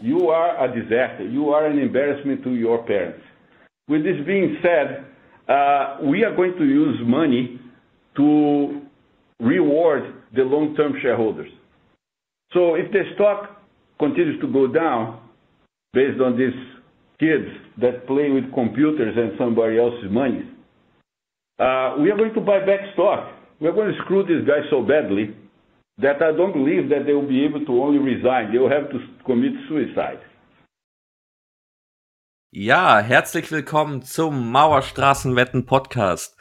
you are a disaster. You are an embarrassment to your parents. With this being said, uh, we are going to use money to reward the long-term shareholders. So if the stock continues to go down based on these kids that play with computers and somebody else's money, uh, we are going to buy back stock. We are going to screw these guys so badly that I don't believe that they will be able to only resign. They will have to commit suicide. Ja, herzlich willkommen zum Mauerstraßenwetten Podcast.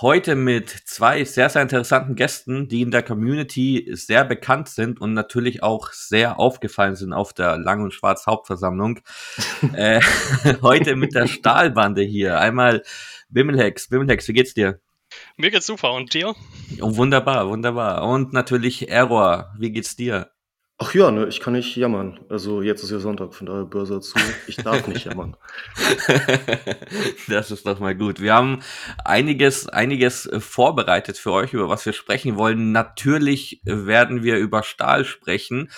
Heute mit zwei sehr, sehr interessanten Gästen, die in der Community sehr bekannt sind und natürlich auch sehr aufgefallen sind auf der Lang- und Schwarz Hauptversammlung. äh, heute mit der Stahlbande hier. Einmal Bimmelhex. Bimmelhex, wie geht's dir? Mir geht's super. Und dir? Oh, wunderbar, wunderbar. Und natürlich Error. Wie geht's dir? Ach ja, ne, ich kann nicht jammern. Also jetzt ist ja Sonntag, von daher Börse zu. Ich darf nicht jammern. das ist doch mal gut. Wir haben einiges, einiges äh, vorbereitet für euch, über was wir sprechen wollen. Natürlich werden wir über Stahl sprechen.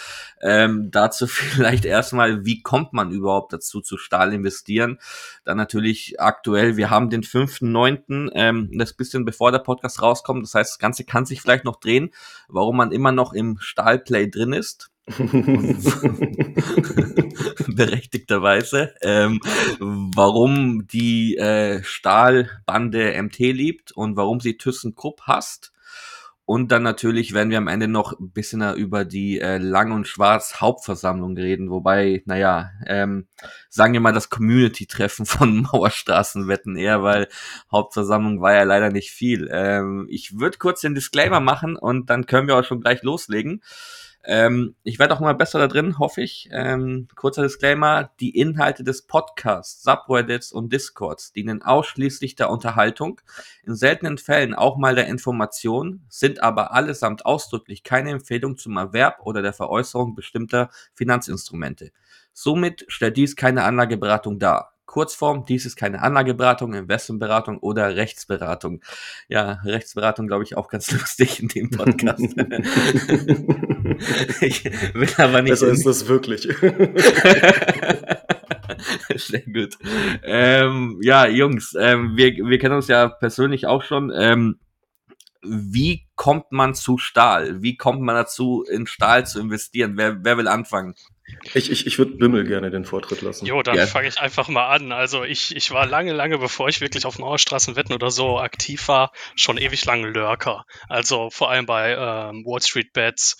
Ähm, dazu vielleicht erstmal, wie kommt man überhaupt dazu, zu Stahl investieren? Dann natürlich aktuell, wir haben den 5.9., ähm, das bisschen bevor der Podcast rauskommt. Das heißt, das Ganze kann sich vielleicht noch drehen, warum man immer noch im Stahlplay drin ist. berechtigterweise, ähm, warum die äh, Stahlbande MT liebt und warum sie ThyssenKrupp hasst. Und dann natürlich werden wir am Ende noch ein bisschen über die äh, Lang- und Schwarz-Hauptversammlung reden, wobei, naja, ähm, sagen wir mal das Community-Treffen von Mauerstraßenwetten eher, weil Hauptversammlung war ja leider nicht viel. Ähm, ich würde kurz den Disclaimer machen und dann können wir auch schon gleich loslegen. Ähm, ich werde auch mal besser da drin, hoffe ich. Ähm, kurzer Disclaimer, die Inhalte des Podcasts, Subreddits und Discords dienen ausschließlich der Unterhaltung, in seltenen Fällen auch mal der Information, sind aber allesamt ausdrücklich keine Empfehlung zum Erwerb oder der Veräußerung bestimmter Finanzinstrumente. Somit stellt dies keine Anlageberatung dar. Kurzform, dies ist keine Anlageberatung, Investmentberatung oder Rechtsberatung. Ja, Rechtsberatung glaube ich auch ganz lustig in dem Podcast. ich will aber nicht. Besser ist das wirklich. Sehr gut. Ähm, ja, Jungs, ähm, wir, wir kennen uns ja persönlich auch schon. Ähm, wie kommt man zu Stahl? Wie kommt man dazu, in Stahl zu investieren? Wer, wer will anfangen? Ich, ich, ich würde Bimmel gerne den Vortritt lassen. Jo, dann ja. fange ich einfach mal an. Also ich, ich war lange, lange, bevor ich wirklich auf Mauerstraßenwetten oder so aktiv war, schon ewig lange Lurker. Also vor allem bei ähm, Wall Street Bets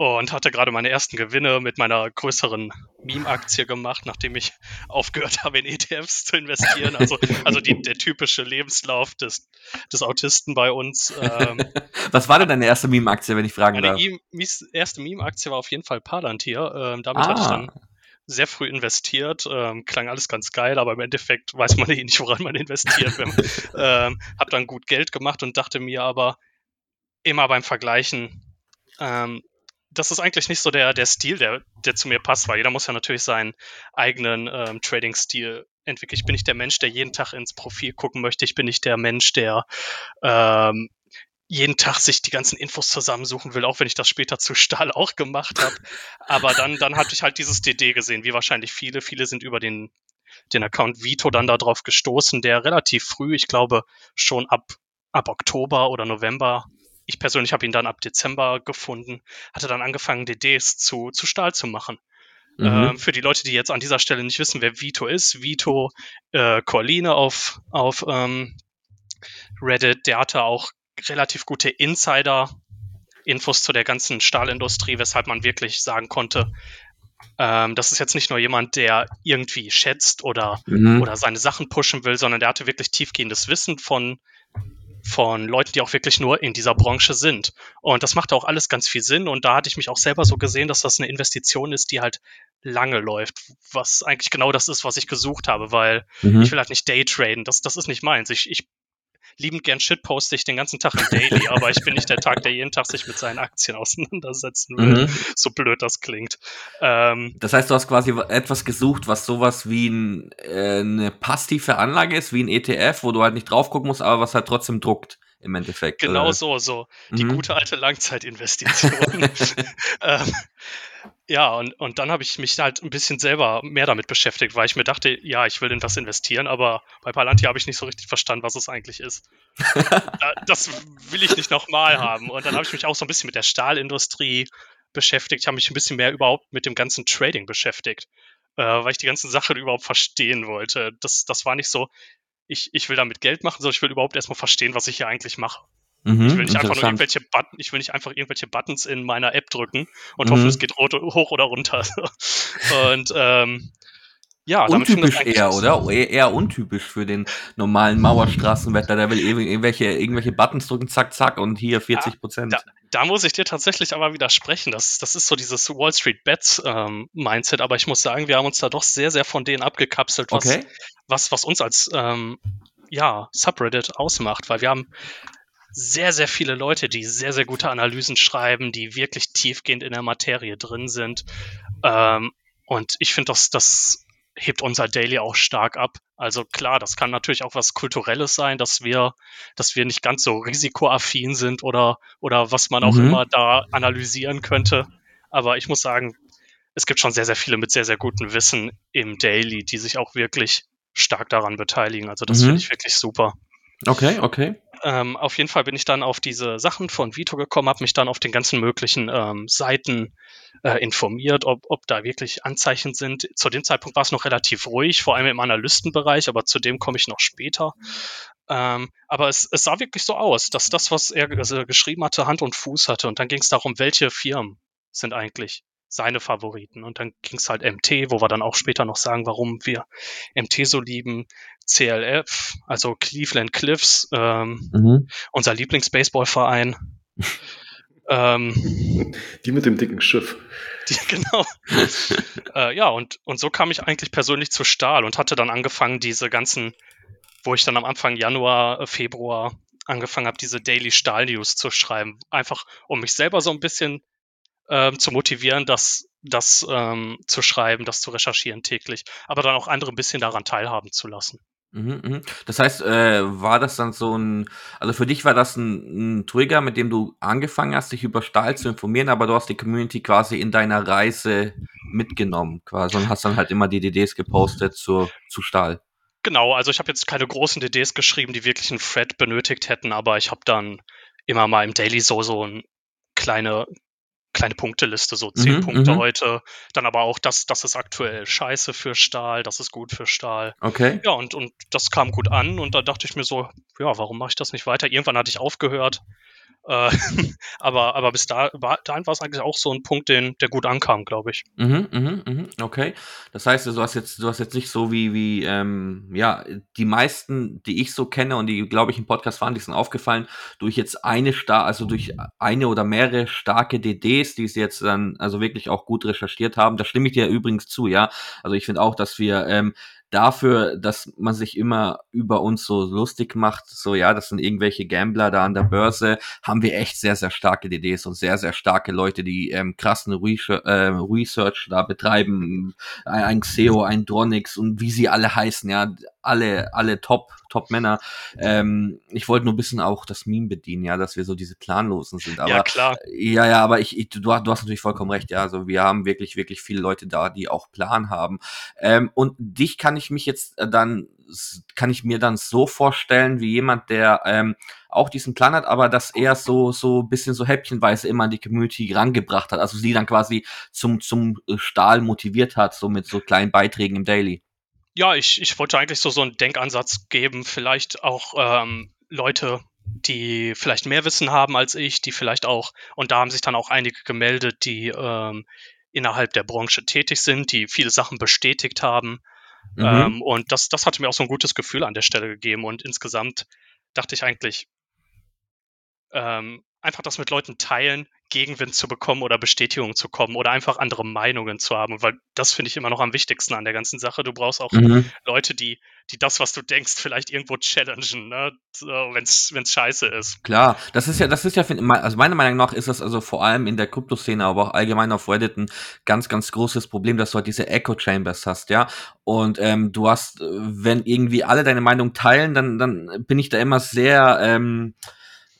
und hatte gerade meine ersten Gewinne mit meiner größeren Meme-Aktie gemacht, nachdem ich aufgehört habe, in ETFs zu investieren. Also, also die, der typische Lebenslauf des, des Autisten bei uns. Ähm, Was war denn deine erste Meme-Aktie, wenn ich fragen meine darf? Meine erste Meme-Aktie war auf jeden Fall Palantir. Ähm, damit ah. hatte ich ah. dann sehr früh investiert. Ähm, klang alles ganz geil, aber im Endeffekt weiß man eh nicht, woran man investiert. ähm, hab dann gut Geld gemacht und dachte mir aber immer beim Vergleichen, ähm, das ist eigentlich nicht so der, der Stil, der, der zu mir passt, weil jeder muss ja natürlich seinen eigenen ähm, Trading-Stil entwickeln. Ich bin nicht der Mensch, der jeden Tag ins Profil gucken möchte. Ich bin nicht der Mensch, der ähm, jeden Tag sich die ganzen Infos zusammensuchen will, auch wenn ich das später zu Stahl auch gemacht habe. Aber dann, dann hatte ich halt dieses DD gesehen, wie wahrscheinlich viele. Viele sind über den, den Account Vito dann darauf gestoßen, der relativ früh, ich glaube schon ab, ab Oktober oder November ich persönlich habe ihn dann ab Dezember gefunden, hatte dann angefangen, DDs zu, zu Stahl zu machen. Mhm. Ähm, für die Leute, die jetzt an dieser Stelle nicht wissen, wer Vito ist, Vito äh, Corline auf, auf ähm, Reddit, der hatte auch relativ gute Insider-Infos zu der ganzen Stahlindustrie, weshalb man wirklich sagen konnte, ähm, das ist jetzt nicht nur jemand, der irgendwie schätzt oder, mhm. oder seine Sachen pushen will, sondern der hatte wirklich tiefgehendes Wissen von von Leuten, die auch wirklich nur in dieser Branche sind. Und das macht auch alles ganz viel Sinn. Und da hatte ich mich auch selber so gesehen, dass das eine Investition ist, die halt lange läuft, was eigentlich genau das ist, was ich gesucht habe, weil mhm. ich will halt nicht Daytraden. Das, das ist nicht meins. Ich, ich liebend gern Shit poste ich den ganzen Tag im Daily, aber ich bin nicht der Tag, der jeden Tag sich mit seinen Aktien auseinandersetzen will, mhm. so blöd das klingt. Ähm, das heißt, du hast quasi etwas gesucht, was sowas wie ein, äh, eine passive Anlage ist, wie ein ETF, wo du halt nicht drauf gucken musst, aber was halt trotzdem druckt im Endeffekt. Genau oder? so, so. Die mhm. gute alte Langzeitinvestition. ähm, Ja, und, und dann habe ich mich halt ein bisschen selber mehr damit beschäftigt, weil ich mir dachte, ja, ich will in was investieren, aber bei Palantir habe ich nicht so richtig verstanden, was es eigentlich ist. das will ich nicht nochmal haben. Und dann habe ich mich auch so ein bisschen mit der Stahlindustrie beschäftigt. Habe mich ein bisschen mehr überhaupt mit dem ganzen Trading beschäftigt, äh, weil ich die ganzen Sachen überhaupt verstehen wollte. Das, das war nicht so, ich, ich will damit Geld machen, sondern ich will überhaupt erstmal verstehen, was ich hier eigentlich mache. Mhm, ich will nicht einfach nur irgendwelche Button, ich will nicht einfach irgendwelche Buttons in meiner App drücken und mhm. hoffe, es geht hoch oder runter. und ähm, ja, untypisch eher, oder? Eher, untypisch für den normalen Mauerstraßenwetter. Der will irgendwelche, irgendwelche Buttons drücken, zack, zack, und hier 40 Prozent. Ja, da, da, muss ich dir tatsächlich aber widersprechen. Das, das ist so dieses Wall Street Bets ähm, Mindset. Aber ich muss sagen, wir haben uns da doch sehr, sehr von denen abgekapselt, was, okay. was, was uns als ähm, ja, Subreddit ausmacht, weil wir haben sehr, sehr viele Leute, die sehr, sehr gute Analysen schreiben, die wirklich tiefgehend in der Materie drin sind. Ähm, und ich finde, das, das hebt unser Daily auch stark ab. Also klar, das kann natürlich auch was Kulturelles sein, dass wir, dass wir nicht ganz so risikoaffin sind oder, oder was man auch mhm. immer da analysieren könnte. Aber ich muss sagen, es gibt schon sehr, sehr viele mit sehr, sehr gutem Wissen im Daily, die sich auch wirklich stark daran beteiligen. Also das mhm. finde ich wirklich super. Okay, okay. Ähm, auf jeden Fall bin ich dann auf diese Sachen von Vito gekommen, habe mich dann auf den ganzen möglichen ähm, Seiten äh, informiert, ob, ob da wirklich Anzeichen sind. Zu dem Zeitpunkt war es noch relativ ruhig, vor allem im Analystenbereich, aber zu dem komme ich noch später. Ähm, aber es, es sah wirklich so aus, dass das, was er also geschrieben hatte, Hand und Fuß hatte. Und dann ging es darum, welche Firmen sind eigentlich seine Favoriten. Und dann ging es halt MT, wo wir dann auch später noch sagen, warum wir MT so lieben. CLF, also Cleveland Cliffs, ähm, mhm. unser Lieblings-Baseballverein. ähm, die mit dem dicken Schiff. Die, genau. äh, ja, und, und so kam ich eigentlich persönlich zu Stahl und hatte dann angefangen, diese ganzen, wo ich dann am Anfang Januar, äh, Februar angefangen habe, diese Daily Stahl News zu schreiben. Einfach, um mich selber so ein bisschen ähm, zu motivieren, das, das ähm, zu schreiben, das zu recherchieren täglich, aber dann auch andere ein bisschen daran teilhaben zu lassen. Mhm, mhm. Das heißt, äh, war das dann so ein, also für dich war das ein, ein, Trigger, mit dem du angefangen hast, dich über Stahl zu informieren, aber du hast die Community quasi in deiner Reise mitgenommen, quasi und hast dann halt immer die DDs gepostet zu, zu Stahl. Genau, also ich habe jetzt keine großen DDs geschrieben, die wirklich einen Thread benötigt hätten, aber ich habe dann immer mal im Daily so so ein kleine kleine Punkteliste, so zehn mhm, Punkte mhm. heute. Dann aber auch, das, das ist aktuell scheiße für Stahl, das ist gut für Stahl. Okay. Ja, und, und das kam gut an und da dachte ich mir so, ja, warum mache ich das nicht weiter? Irgendwann hatte ich aufgehört. Äh, aber, aber bis da, dahin war es eigentlich auch so ein Punkt, den, der gut ankam, glaube ich. Mhm, mhm, mhm, okay. Das heißt, du hast jetzt, du hast jetzt nicht so wie, wie, ähm, ja, die meisten, die ich so kenne und die, glaube ich, im Podcast waren, die sind aufgefallen, durch jetzt eine star, also durch eine oder mehrere starke DDs, die sie jetzt dann also wirklich auch gut recherchiert haben. Da stimme ich dir übrigens zu, ja. Also ich finde auch, dass wir ähm, dafür, dass man sich immer über uns so lustig macht, so ja, das sind irgendwelche Gambler da an der Börse, haben wir echt sehr, sehr starke DDs und sehr, sehr starke Leute, die ähm, krassen Research, äh, Research da betreiben, ein, ein Xeo, ein Dronix und wie sie alle heißen, ja, alle, alle Top, Top-Männer. Ähm, ich wollte nur ein bisschen auch das Meme bedienen, ja, dass wir so diese Planlosen sind. Aber, ja, klar. Ja, ja, aber ich, ich du, du hast natürlich vollkommen recht, ja. Also wir haben wirklich, wirklich viele Leute da, die auch Plan haben. Ähm, und dich kann ich mich jetzt äh, dann, kann ich mir dann so vorstellen, wie jemand, der ähm, auch diesen Plan hat, aber das eher so, so bisschen so häppchenweise immer an die Community rangebracht hat. Also sie dann quasi zum, zum Stahl motiviert hat, so mit so kleinen Beiträgen im Daily. Ja, ich, ich wollte eigentlich so, so einen Denkansatz geben, vielleicht auch ähm, Leute, die vielleicht mehr Wissen haben als ich, die vielleicht auch, und da haben sich dann auch einige gemeldet, die ähm, innerhalb der Branche tätig sind, die viele Sachen bestätigt haben. Mhm. Ähm, und das, das hatte mir auch so ein gutes Gefühl an der Stelle gegeben. Und insgesamt dachte ich eigentlich, ähm, einfach das mit Leuten teilen, Gegenwind zu bekommen oder Bestätigung zu kommen oder einfach andere Meinungen zu haben, weil das finde ich immer noch am wichtigsten an der ganzen Sache. Du brauchst auch mhm. Leute, die, die das, was du denkst, vielleicht irgendwo challengen, ne? so, wenn es scheiße ist. Klar, das ist ja, das ist ja, also meiner Meinung nach ist das also vor allem in der Kryptoszene, aber auch allgemein auf Reddit ein ganz, ganz großes Problem, dass du halt diese Echo Chambers hast, ja. Und ähm, du hast, wenn irgendwie alle deine Meinung teilen, dann, dann bin ich da immer sehr, ähm,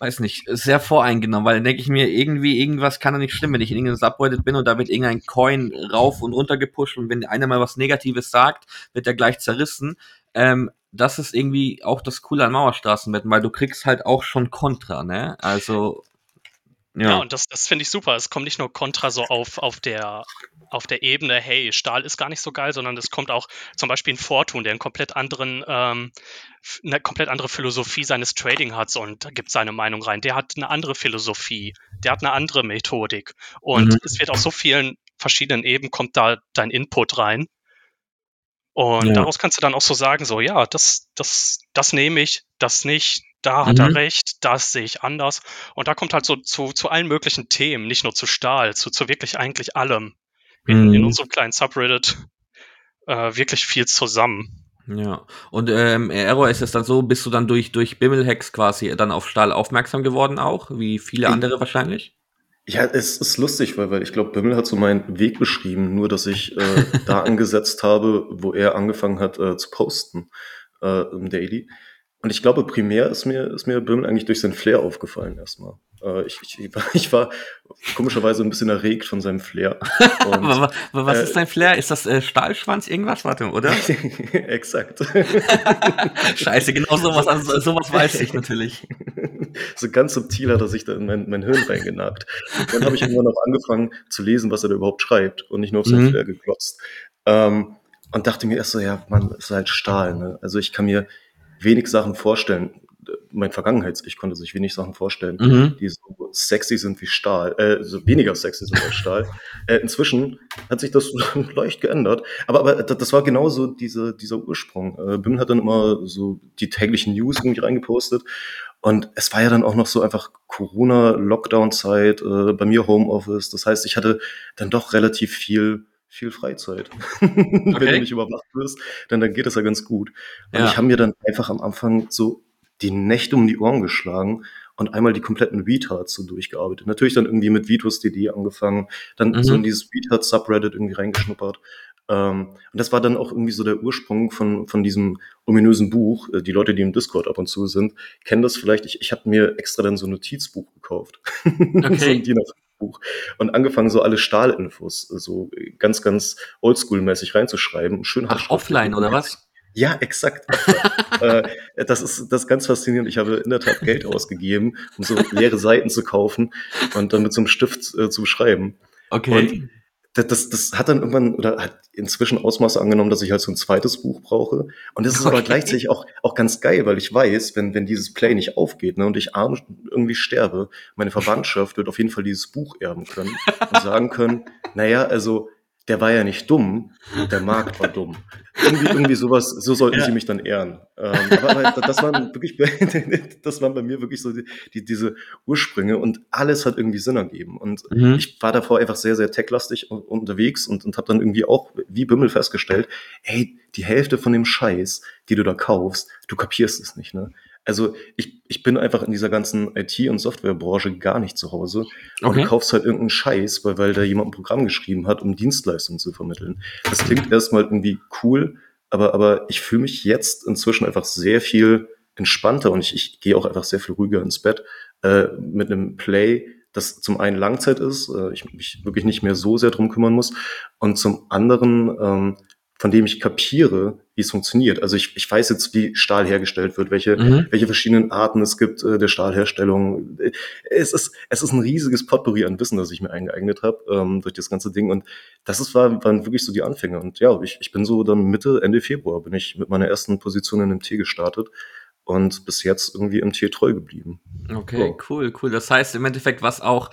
weiß nicht, sehr voreingenommen, weil dann denke ich mir, irgendwie, irgendwas kann da nicht stimmen, wenn ich in irgendeinem Subreddit bin und da wird irgendein Coin rauf und runter gepusht und wenn einer mal was Negatives sagt, wird er gleich zerrissen. Ähm, das ist irgendwie auch das Coole an Mauerstraßenwetten, weil du kriegst halt auch schon Kontra, ne? Also ja. ja, und das, das finde ich super. Es kommt nicht nur Kontra so auf, auf, der, auf der Ebene, hey, Stahl ist gar nicht so geil, sondern es kommt auch zum Beispiel ein Fortun, der einen komplett anderen, ähm, eine komplett andere Philosophie seines Trading hat und gibt seine Meinung rein. Der hat eine andere Philosophie, der hat eine andere Methodik. Und mhm. es wird auf so vielen verschiedenen Ebenen kommt da dein Input rein. Und ja. daraus kannst du dann auch so sagen, so, ja, das, das, das nehme ich, das nicht, da hat mhm. er recht, das sehe ich anders. Und da kommt halt so zu, zu allen möglichen Themen, nicht nur zu Stahl, zu, zu wirklich eigentlich allem in, mhm. in unserem kleinen Subreddit äh, wirklich viel zusammen. Ja, und ähm, Error ist es dann so, bist du dann durch, durch Bimmelhex quasi dann auf Stahl aufmerksam geworden auch, wie viele andere wahrscheinlich? Ja, es ist lustig, weil, weil ich glaube, Bimmel hat so meinen Weg beschrieben, nur dass ich äh, da angesetzt habe, wo er angefangen hat äh, zu posten äh, im Daily. Und ich glaube, primär ist mir, ist mir Böhmen eigentlich durch sein Flair aufgefallen erstmal. Äh, ich, ich, ich, war komischerweise ein bisschen erregt von seinem Flair. Und, was äh, ist sein Flair? Ist das äh, Stahlschwanz irgendwas? Warte, oder? Exakt. Scheiße, genau sowas, also, sowas weiß ich natürlich. so ganz subtil hat er sich da in mein, mein Hirn reingenagt. Und dann habe ich irgendwann auch angefangen zu lesen, was er da überhaupt schreibt und nicht nur auf sein mhm. Flair geklotzt. Ähm, und dachte mir erst so, ja, man, ist halt Stahl. Ne? Also ich kann mir wenig Sachen vorstellen. Mein Vergangenheits-Ich konnte sich wenig Sachen vorstellen, mhm. die so sexy sind wie Stahl, äh, so weniger sexy sind als Stahl. Äh, inzwischen hat sich das leicht geändert. Aber, aber das war genauso diese, dieser Ursprung. Äh, Bim hat dann immer so die täglichen News irgendwie reingepostet. Und es war ja dann auch noch so einfach Corona-Lockdown-Zeit, äh, bei mir Homeoffice. Das heißt, ich hatte dann doch relativ viel viel Freizeit. Okay. Wenn du nicht überwacht wirst, dann, dann geht das ja ganz gut. Und ja. ich habe mir dann einfach am Anfang so die Nächte um die Ohren geschlagen und einmal die kompletten Retards so durchgearbeitet. Natürlich dann irgendwie mit Vitus.dd angefangen, dann mhm. so in dieses Retard-Subreddit irgendwie reingeschnuppert. Ähm, und das war dann auch irgendwie so der Ursprung von, von diesem ominösen Buch. Äh, die Leute, die im Discord ab und zu sind, kennen das vielleicht. Ich, ich habe mir extra dann so ein Notizbuch gekauft. Okay. so Buch und angefangen, so alle Stahlinfos so ganz, ganz oldschool-mäßig reinzuschreiben. Schön Ach, offline oder was? Ja, exakt. äh, das ist das ist ganz faszinierend. Ich habe in der Tat Geld ausgegeben, um so leere Seiten zu kaufen und dann mit so einem Stift äh, zu beschreiben. Okay. Und das, das, das hat dann irgendwann oder hat inzwischen Ausmaße angenommen, dass ich halt so ein zweites Buch brauche. Und das ist okay. aber gleichzeitig auch, auch ganz geil, weil ich weiß, wenn, wenn dieses Play nicht aufgeht ne, und ich arm irgendwie sterbe, meine Verwandtschaft wird auf jeden Fall dieses Buch erben können und sagen können, naja, also der war ja nicht dumm, der Markt war dumm. Irgendwie, irgendwie sowas, so sollten ja. sie mich dann ehren. Ähm, aber, aber das waren wirklich, das waren bei mir wirklich so die, die, diese Ursprünge und alles hat irgendwie Sinn ergeben. Und mhm. ich war davor einfach sehr, sehr techlastig unterwegs und, und habe dann irgendwie auch wie Bimmel festgestellt, hey, die Hälfte von dem Scheiß, die du da kaufst, du kapierst es nicht, ne? Also ich, ich bin einfach in dieser ganzen IT- und Softwarebranche gar nicht zu Hause und okay. du kaufst halt irgendeinen Scheiß, weil, weil da jemand ein Programm geschrieben hat, um Dienstleistungen zu vermitteln. Das klingt erstmal irgendwie cool, aber, aber ich fühle mich jetzt inzwischen einfach sehr viel entspannter und ich, ich gehe auch einfach sehr viel ruhiger ins Bett äh, mit einem Play, das zum einen Langzeit ist, äh, ich mich wirklich nicht mehr so sehr drum kümmern muss und zum anderen ähm, von dem ich kapiere, wie es funktioniert. Also ich, ich weiß jetzt, wie Stahl hergestellt wird, welche, mhm. welche verschiedenen Arten es gibt äh, der Stahlherstellung. Es ist, es ist ein riesiges Potpourri an Wissen, das ich mir eingeeignet habe ähm, durch das ganze Ding. Und das ist, war, waren wirklich so die Anfänge. Und ja, ich, ich bin so dann Mitte, Ende Februar bin ich mit meiner ersten Position in dem T gestartet und bis jetzt irgendwie im Tier treu geblieben. Okay, so. cool, cool. Das heißt im Endeffekt, was auch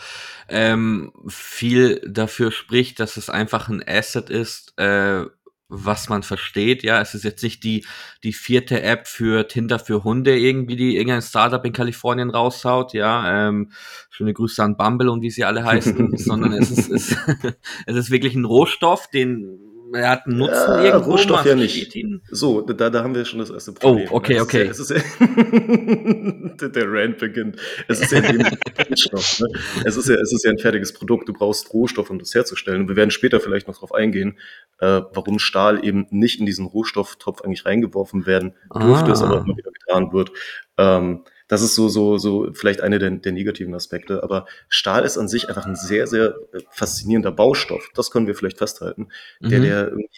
ähm, viel dafür spricht, dass es einfach ein Asset ist, äh, was man versteht. Ja, es ist jetzt nicht die, die vierte App für Tinder für Hunde irgendwie, die irgendein Startup in Kalifornien raushaut. Ja, ähm, schöne Grüße an Bumble und wie sie alle heißen, sondern es ist, es, es ist wirklich ein Rohstoff, den er hat einen Nutzen ja, irgendwo. Rohstoff ja nicht. Ihn. So, da, da haben wir schon das erste oh, Problem. Oh, okay, okay. Ist ja, der Rand beginnt. Es ist ja ein Rohstoff. Ne? Es, ist ja, es ist ja ein fertiges Produkt. Du brauchst Rohstoff, um das herzustellen. Und wir werden später vielleicht noch darauf eingehen, äh, warum Stahl eben nicht in diesen Rohstofftopf eigentlich reingeworfen werden dürfte, ah. es aber immer wieder getan wird. Ähm, Das ist so, so, so vielleicht eine der, der negativen Aspekte. Aber Stahl ist an sich einfach ein sehr, sehr äh, faszinierender Baustoff. Das können wir vielleicht festhalten, mhm. der, der irgendwie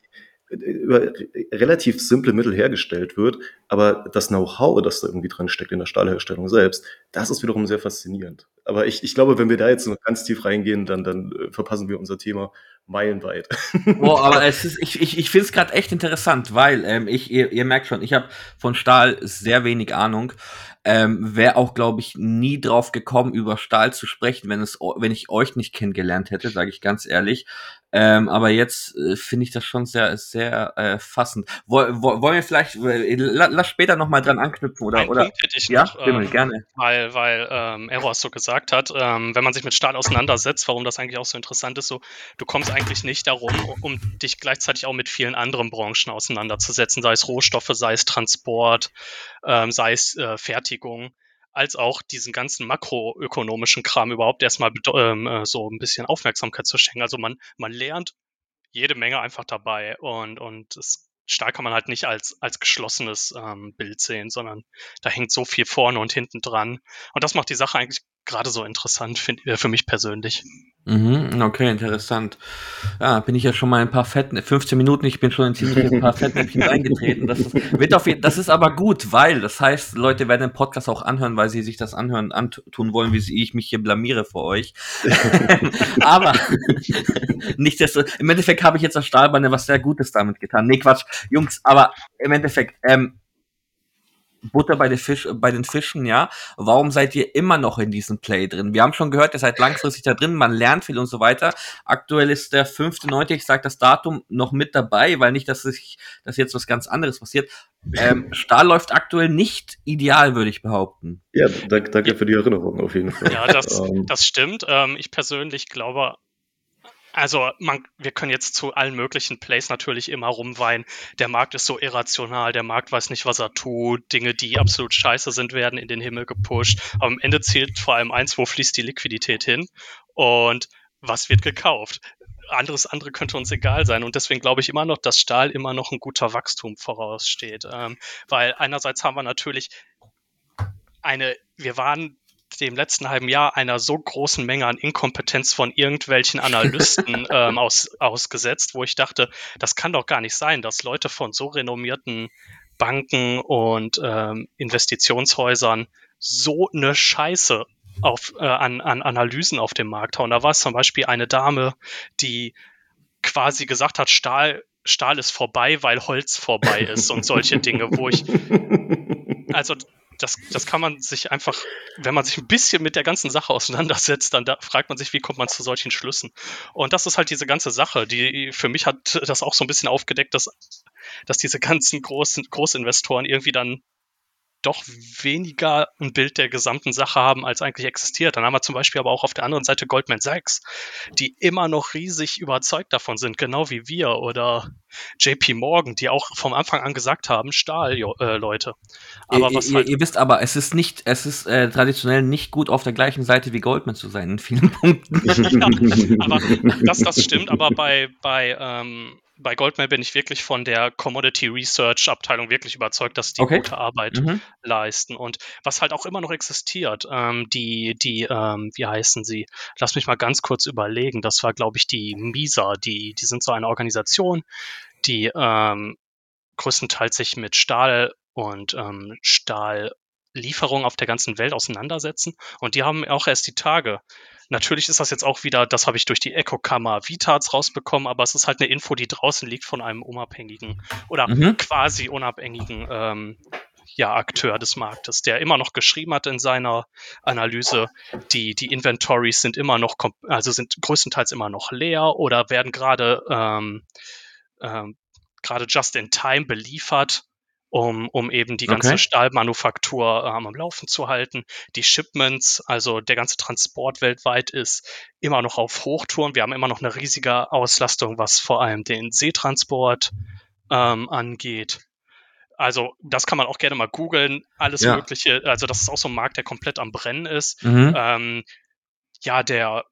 über relativ simple Mittel hergestellt wird, aber das Know-how, das da irgendwie dran steckt in der Stahlherstellung selbst, das ist wiederum sehr faszinierend. Aber ich, ich glaube, wenn wir da jetzt noch ganz tief reingehen, dann, dann äh, verpassen wir unser Thema meilenweit. Boah, aber es ist, ich, ich, ich finde es gerade echt interessant, weil ähm, ich, ihr, ihr merkt schon, ich habe von Stahl sehr wenig Ahnung. Ähm, Wäre auch, glaube ich, nie drauf gekommen, über Stahl zu sprechen, wenn es, wenn ich euch nicht kennengelernt hätte, sage ich ganz ehrlich. Ähm, aber jetzt äh, finde ich das schon sehr, sehr äh, fassend. Woll, wo, wollen wir vielleicht, äh, lass später nochmal dran anknüpfen, oder? Ein oder? Punkt hätte ich ja, noch, ähm, gerne. Weil, weil ähm, Eros so gesagt hat, ähm, wenn man sich mit Stahl auseinandersetzt, warum das eigentlich auch so interessant ist, so, du kommst eigentlich nicht darum, um dich gleichzeitig auch mit vielen anderen Branchen auseinanderzusetzen, sei es Rohstoffe, sei es Transport, ähm, sei es äh, Fertigung als auch diesen ganzen makroökonomischen Kram überhaupt erstmal ähm, äh, so ein bisschen Aufmerksamkeit zu schenken. Also man, man lernt jede Menge einfach dabei und, und es Stahl kann man halt nicht als, als geschlossenes ähm, Bild sehen, sondern da hängt so viel vorne und hinten dran. Und das macht die Sache eigentlich gerade so interessant find, äh, für mich persönlich. Mhm, okay, interessant. Ja, bin ich ja schon mal ein paar Fetten, 15 Minuten, ich bin schon in ziemlich ein paar Fettnäpfchen eingetreten. Das ist, wird auf, das ist aber gut, weil das heißt, Leute werden den Podcast auch anhören, weil sie sich das anhören, antun wollen, wie ich mich hier blamiere vor euch. aber nicht desto, im Endeffekt habe ich jetzt das Stahlbeine was sehr Gutes damit getan. Nee, Quatsch, Jungs, aber im Endeffekt, ähm, Butter bei, Fisch, bei, den Fischen, ja. Warum seid ihr immer noch in diesem Play drin? Wir haben schon gehört, ihr seid langfristig da drin, man lernt viel und so weiter. Aktuell ist der 5.9., ich sage das Datum, noch mit dabei, weil nicht, dass, ich, dass jetzt was ganz anderes passiert. Ähm, Stahl läuft aktuell nicht ideal, würde ich behaupten. Ja, danke für die Erinnerung auf jeden Fall. Ja, das, ähm. das stimmt. Ähm, ich persönlich glaube also man, wir können jetzt zu allen möglichen Plays natürlich immer rumweinen. Der Markt ist so irrational, der Markt weiß nicht, was er tut. Dinge, die absolut scheiße sind, werden in den Himmel gepusht. Aber am Ende zählt vor allem eins, wo fließt die Liquidität hin und was wird gekauft. Anderes andere könnte uns egal sein. Und deswegen glaube ich immer noch, dass Stahl immer noch ein guter Wachstum voraussteht. Ähm, weil einerseits haben wir natürlich eine, wir waren dem letzten halben Jahr einer so großen Menge an Inkompetenz von irgendwelchen Analysten ähm, aus, ausgesetzt, wo ich dachte, das kann doch gar nicht sein, dass Leute von so renommierten Banken und ähm, Investitionshäusern so eine Scheiße auf, äh, an, an Analysen auf dem Markt hauen. Da war es zum Beispiel eine Dame, die quasi gesagt hat, Stahl, Stahl ist vorbei, weil Holz vorbei ist und solche Dinge, wo ich, also das, das kann man sich einfach, wenn man sich ein bisschen mit der ganzen Sache auseinandersetzt, dann da fragt man sich, wie kommt man zu solchen Schlüssen? Und das ist halt diese ganze Sache, die für mich hat das auch so ein bisschen aufgedeckt, dass, dass diese ganzen großen Großinvestoren irgendwie dann doch weniger ein Bild der gesamten Sache haben, als eigentlich existiert. Dann haben wir zum Beispiel aber auch auf der anderen Seite Goldman Sachs, die immer noch riesig überzeugt davon sind, genau wie wir oder JP Morgan, die auch vom Anfang an gesagt haben, Stahl, äh, Leute. Aber ihr, was halt ihr, wisst aber, es ist nicht, es ist äh, traditionell nicht gut auf der gleichen Seite wie Goldman zu sein in vielen Punkten. ja, aber das, das stimmt, aber bei, bei ähm, bei Goldman bin ich wirklich von der Commodity Research Abteilung wirklich überzeugt, dass die okay. gute Arbeit mhm. leisten. Und was halt auch immer noch existiert, ähm, die, die, ähm, wie heißen sie? Lass mich mal ganz kurz überlegen. Das war, glaube ich, die MISA. Die, die sind so eine Organisation, die ähm, größtenteils sich mit Stahl und ähm, Stahllieferungen auf der ganzen Welt auseinandersetzen. Und die haben auch erst die Tage Natürlich ist das jetzt auch wieder, das habe ich durch die Echo-Kammer Vitats rausbekommen, aber es ist halt eine Info, die draußen liegt von einem unabhängigen oder mhm. quasi unabhängigen ähm, ja, Akteur des Marktes, der immer noch geschrieben hat in seiner Analyse, die, die Inventories sind immer noch, also sind größtenteils immer noch leer oder werden gerade ähm, ähm, gerade just in time beliefert um, um eben die ganze okay. Stahlmanufaktur äh, am Laufen zu halten. Die Shipments, also der ganze Transport weltweit ist immer noch auf Hochtouren. Wir haben immer noch eine riesige Auslastung, was vor allem den Seetransport ähm, angeht. Also das kann man auch gerne mal googeln. Alles ja. Mögliche. Also das ist auch so ein Markt, der komplett am Brennen ist. Mhm. Ähm, ja, der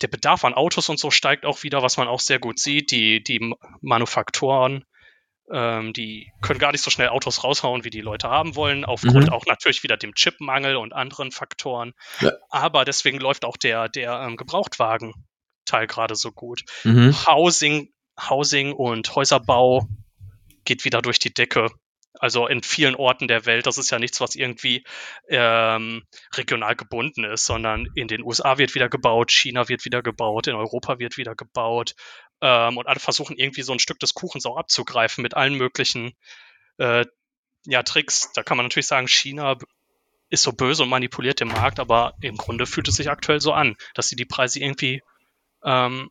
der Bedarf an Autos und so steigt auch wieder, was man auch sehr gut sieht. Die, die Manufaktoren ähm, die können gar nicht so schnell Autos raushauen, wie die Leute haben wollen, aufgrund mhm. auch natürlich wieder dem Chipmangel und anderen Faktoren. Ja. Aber deswegen läuft auch der, der ähm, Gebrauchtwagen-Teil gerade so gut. Mhm. Housing, Housing und Häuserbau geht wieder durch die Decke. Also in vielen Orten der Welt, das ist ja nichts, was irgendwie ähm, regional gebunden ist, sondern in den USA wird wieder gebaut, China wird wieder gebaut, in Europa wird wieder gebaut. Ähm, und alle versuchen irgendwie so ein Stück des Kuchens auch abzugreifen mit allen möglichen äh, ja, Tricks. Da kann man natürlich sagen, China ist so böse und manipuliert den Markt, aber im Grunde fühlt es sich aktuell so an, dass sie die Preise irgendwie ähm,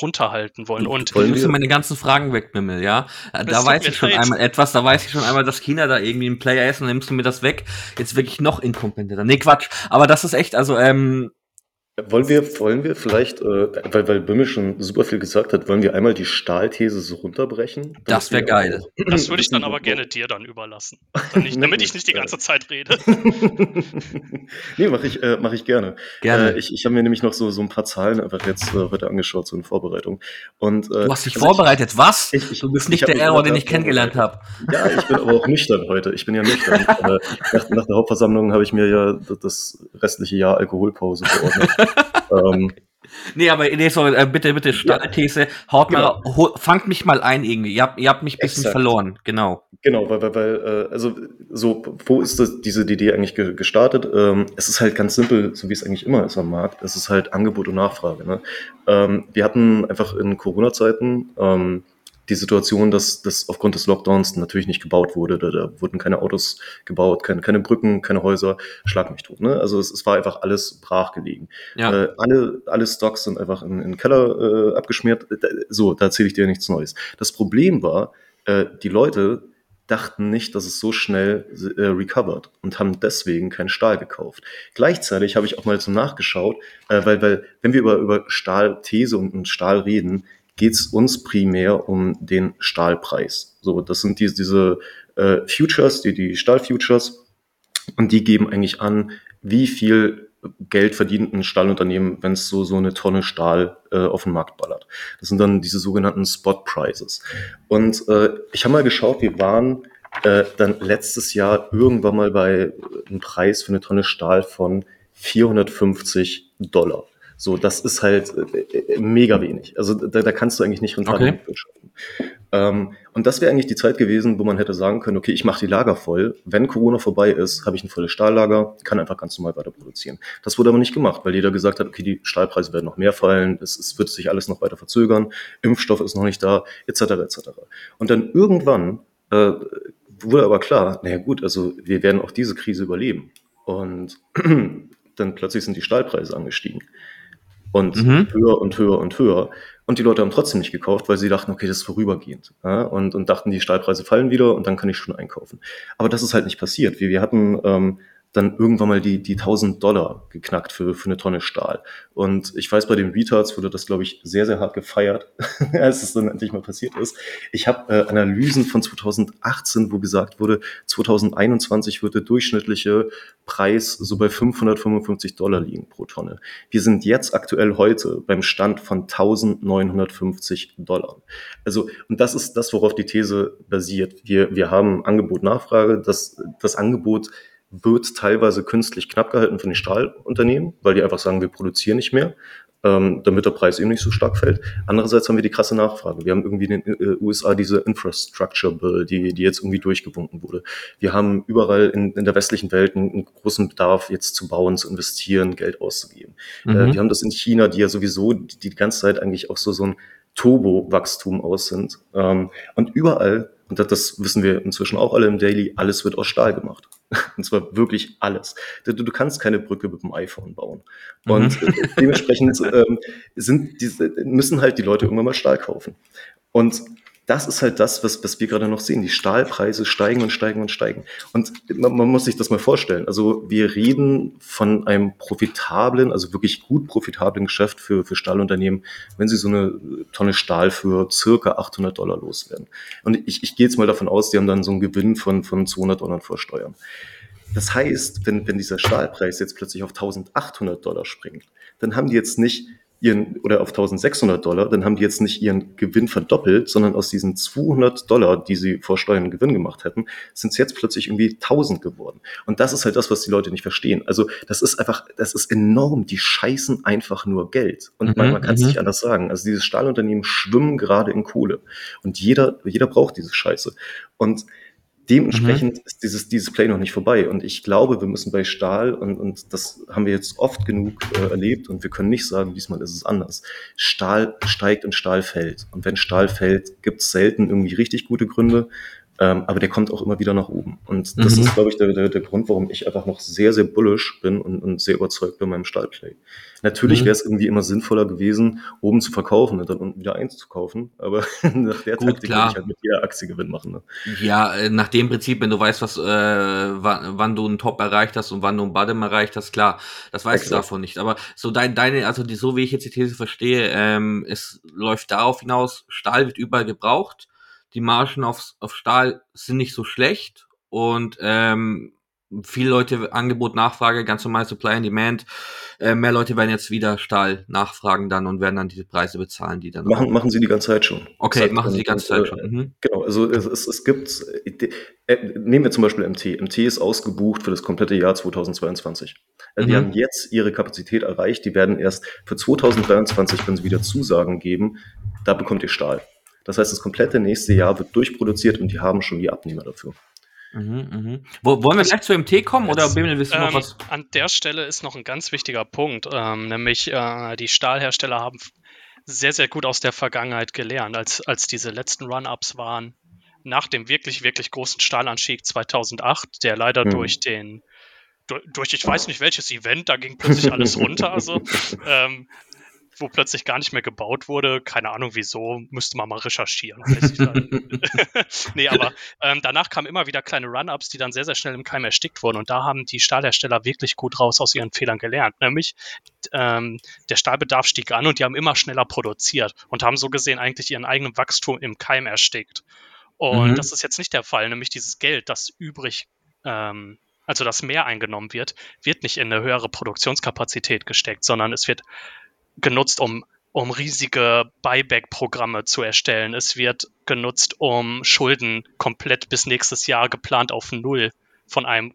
runterhalten wollen. Und wollen ich meine ganzen Fragen wegmimmeln, ja. Da weiß ich schon leid. einmal etwas, da weiß ich schon einmal, dass China da irgendwie ein Player ist und dann nimmst du mir das weg. Jetzt wirklich noch inkompetenter. Nee, Quatsch. Aber das ist echt, also, ähm, wollen wir, wollen wir vielleicht, äh, weil, weil Bimmel schon super viel gesagt hat, wollen wir einmal die Stahlthese so runterbrechen? Das wäre geil. Das würde ich dann aber gerne dir dann überlassen. Nicht, damit ich nicht die ganze Zeit rede. nee, mache ich, äh, mach ich gerne. gerne. Äh, ich ich habe mir nämlich noch so, so ein paar Zahlen einfach jetzt äh, heute angeschaut, so in Vorbereitung. Und, äh, du hast dich also vorbereitet, ich, was? Ich, ich, du bist nicht der Error, den ich kennengelernt habe. Ja, ich bin aber auch nüchtern heute. Ich bin ja nüchtern. Äh, nach, nach der Hauptversammlung habe ich mir ja das restliche Jahr Alkoholpause verordnet ähm, Nee, aber nee, sorry, äh, bitte, bitte, Stahlthese, haut genau. mal, ho, fangt mich mal ein irgendwie. Ihr habt, ihr habt mich ein bisschen Exakt. verloren, genau. Genau, weil, weil, weil äh, also so, wo ist das, diese Idee eigentlich gestartet? Ähm, es ist halt ganz simpel, so wie es eigentlich immer ist am Markt. Es ist halt Angebot und Nachfrage. Ne? Ähm, wir hatten einfach in Corona-Zeiten ähm, die Situation, dass das aufgrund des Lockdowns natürlich nicht gebaut wurde. Da, da wurden keine Autos gebaut, keine, keine Brücken, keine Häuser, schlag mich tot. Ne? Also es, es war einfach alles brach gelegen. Ja. Äh, alle, alle Stocks sind einfach in, in den Keller äh, abgeschmiert. So, da erzähle ich dir nichts Neues. Das Problem war, äh, die Leute dachten nicht, dass es so schnell äh, recovered und haben deswegen keinen Stahl gekauft. Gleichzeitig habe ich auch mal so nachgeschaut, äh, weil, weil wenn wir über, über Stahlthese und, und Stahl reden, geht es uns primär um den Stahlpreis. So, das sind die, diese äh, Futures, die, die Stahlfutures, und die geben eigentlich an, wie viel Geld verdient ein Stahlunternehmen, wenn es so, so eine Tonne Stahl äh, auf den Markt ballert. Das sind dann diese sogenannten Spot Prices. Und äh, ich habe mal geschaut, wir waren äh, dann letztes Jahr irgendwann mal bei einem Preis für eine Tonne Stahl von 450 Dollar. So, das ist halt äh, äh, mega wenig. Also da, da kannst du eigentlich nicht rentabel okay. Ähm, und das wäre eigentlich die Zeit gewesen, wo man hätte sagen können, okay, ich mache die Lager voll. Wenn Corona vorbei ist, habe ich ein volles Stahllager, kann einfach ganz normal weiter produzieren. Das wurde aber nicht gemacht, weil jeder gesagt hat, okay, die Stahlpreise werden noch mehr fallen, es, es wird sich alles noch weiter verzögern, Impfstoff ist noch nicht da, etc. etc. Und dann irgendwann äh, wurde aber klar, naja gut, also wir werden auch diese Krise überleben. Und dann plötzlich sind die Stahlpreise angestiegen und mhm. höher und höher und höher. Und die Leute haben trotzdem nicht gekauft, weil sie dachten, okay, das ist vorübergehend. Ja, und, und dachten, die Stahlpreise fallen wieder und dann kann ich schon einkaufen. Aber das ist halt nicht passiert. Wir, wir hatten ähm, dann irgendwann mal die, die 1000 Dollar geknackt für, für eine Tonne Stahl. Und ich weiß, bei den Retards wurde das, glaube ich, sehr, sehr hart gefeiert, als es dann endlich mal passiert ist. Ich habe äh, Analysen von 2018, wo gesagt wurde, 2021 wird der durchschnittliche Preis so bei 555 Dollar liegen pro Tonne. Wir sind jetzt aktuell heute beim Stand von 1950 Dollar. Also, und das ist das, worauf die These basiert. Wir, wir haben Angebot-Nachfrage. Das, das Angebot wird teilweise künstlich knapp gehalten von den Stahlunternehmen, weil die einfach sagen, wir produzieren nicht mehr, ähm, damit der Preis eben nicht so stark fällt. Andererseits haben wir die krasse Nachfrage. Wir haben irgendwie in den äh, USA diese Infrastructure Bill, die, die jetzt irgendwie durchgewunken wurde. Wir haben überall in, in der westlichen Welt einen, einen, großen Bedarf, jetzt zu bauen, zu investieren, Geld auszugeben. Äh, mhm. Äh, wir haben das in China, die ja sowieso die, die ganze Zeit eigentlich auch so, so ein Turbo-Wachstum aus sind. Ähm, und überall und das wissen wir inzwischen auch alle im Daily, alles wird aus Stahl gemacht. Und zwar wirklich alles. Du, du kannst keine Brücke mit dem iPhone bauen. Und mhm. dementsprechend ähm, sind diese, müssen halt die Leute irgendwann mal Stahl kaufen. Und das ist halt das, was, was wir gerade noch sehen. Die Stahlpreise steigen und steigen und steigen. Und man, man, muss sich das mal vorstellen. Also wir reden von einem profitablen, also wirklich gut profitablen Geschäft für, für Stahlunternehmen, wenn sie so eine Tonne Stahl für circa 800 Dollar loswerden. Und ich, ich gehe jetzt mal davon aus, die haben dann so einen Gewinn von, von 200 Dollar vor Steuern. Das heißt, wenn, wenn dieser Stahlpreis jetzt plötzlich auf 1800 Dollar springt, dann haben die jetzt nicht ihren oder auf 1600 Dollar, dann haben die jetzt nicht ihren Gewinn verdoppelt, sondern aus diesen 200 Dollar, die sie vor Steuern Gewinn gemacht hätten, sind es jetzt plötzlich irgendwie 1000 geworden. Und das ist halt das, was die Leute nicht verstehen. Also das ist einfach, das ist enorm. Die scheißen einfach nur Geld. Und mhm, man, man kann es mhm. nicht anders sagen. Also diese Stahlunternehmen schwimmen gerade in Kohle. Und jeder, jeder braucht diese Scheiße. Und Dementsprechend mhm. ist dieses, dieses Play noch nicht vorbei. Und ich glaube, wir müssen bei Stahl, und, und das haben wir jetzt oft genug äh, erlebt, und wir können nicht sagen, diesmal ist es anders. Stahl steigt und Stahl fällt. Und wenn Stahl fällt, gibt es selten irgendwie richtig gute Gründe. Ähm, aber der kommt auch immer wieder nach oben. Und das mhm. ist, glaube ich, der, der, der Grund, warum ich einfach noch sehr, sehr bullish bin und, und sehr überzeugt bei meinem Stahlplay. Natürlich mhm. wäre es irgendwie immer sinnvoller gewesen, oben zu verkaufen und dann unten wieder einzukaufen. Aber nach der Gut, Taktik klar. ich halt mit jeder Aktie Gewinn machen. Ne? Ja, äh, nach dem Prinzip, wenn du weißt, was, äh, wann, wann du einen Top erreicht hast und wann du einen Bottom erreicht hast, klar, das weißt Exakt. du davon nicht. Aber so dein, deine, also die, so wie ich jetzt die These verstehe, ähm, es läuft darauf hinaus, Stahl wird überall gebraucht die Margen auf, auf Stahl sind nicht so schlecht und ähm, viele Leute Angebot, Nachfrage, ganz normal Supply and Demand. Äh, mehr Leute werden jetzt wieder Stahl nachfragen dann und werden dann diese Preise bezahlen, die dann machen. Machen sie die ganze Zeit schon. Okay, Exakt. machen sie die ganze Zeit schon. Äh, mhm. Genau, also es, es, es gibt. Äh, nehmen wir zum Beispiel MT. MT ist ausgebucht für das komplette Jahr 2022. Also mhm. Die haben jetzt ihre Kapazität erreicht. Die werden erst für 2023, wenn sie wieder Zusagen geben, da bekommt ihr Stahl. Das heißt, das komplette nächste Jahr wird durchproduziert und die haben schon die Abnehmer dafür. Mhm, mhm. Wo, wollen wir gleich zu MT kommen oder Bimmel, willst du ähm, noch was? An der Stelle ist noch ein ganz wichtiger Punkt, ähm, nämlich äh, die Stahlhersteller haben sehr, sehr gut aus der Vergangenheit gelernt, als, als diese letzten Run-Ups waren. Nach dem wirklich, wirklich großen Stahlanstieg 2008, der leider mhm. durch den durch, ich weiß nicht welches Event, da ging plötzlich alles runter. Also, ähm, wo plötzlich gar nicht mehr gebaut wurde. Keine Ahnung wieso, müsste man mal recherchieren. nee, aber ähm, danach kamen immer wieder kleine Run-Ups, die dann sehr, sehr schnell im Keim erstickt wurden. Und da haben die Stahlhersteller wirklich gut raus aus ihren Fehlern gelernt. Nämlich ähm, der Stahlbedarf stieg an und die haben immer schneller produziert und haben so gesehen eigentlich ihren eigenen Wachstum im Keim erstickt. Und mhm. das ist jetzt nicht der Fall, nämlich dieses Geld, das übrig ähm, also das mehr eingenommen wird, wird nicht in eine höhere Produktionskapazität gesteckt, sondern es wird genutzt, um, um riesige Buyback-Programme zu erstellen. Es wird genutzt, um Schulden komplett bis nächstes Jahr geplant auf Null von einem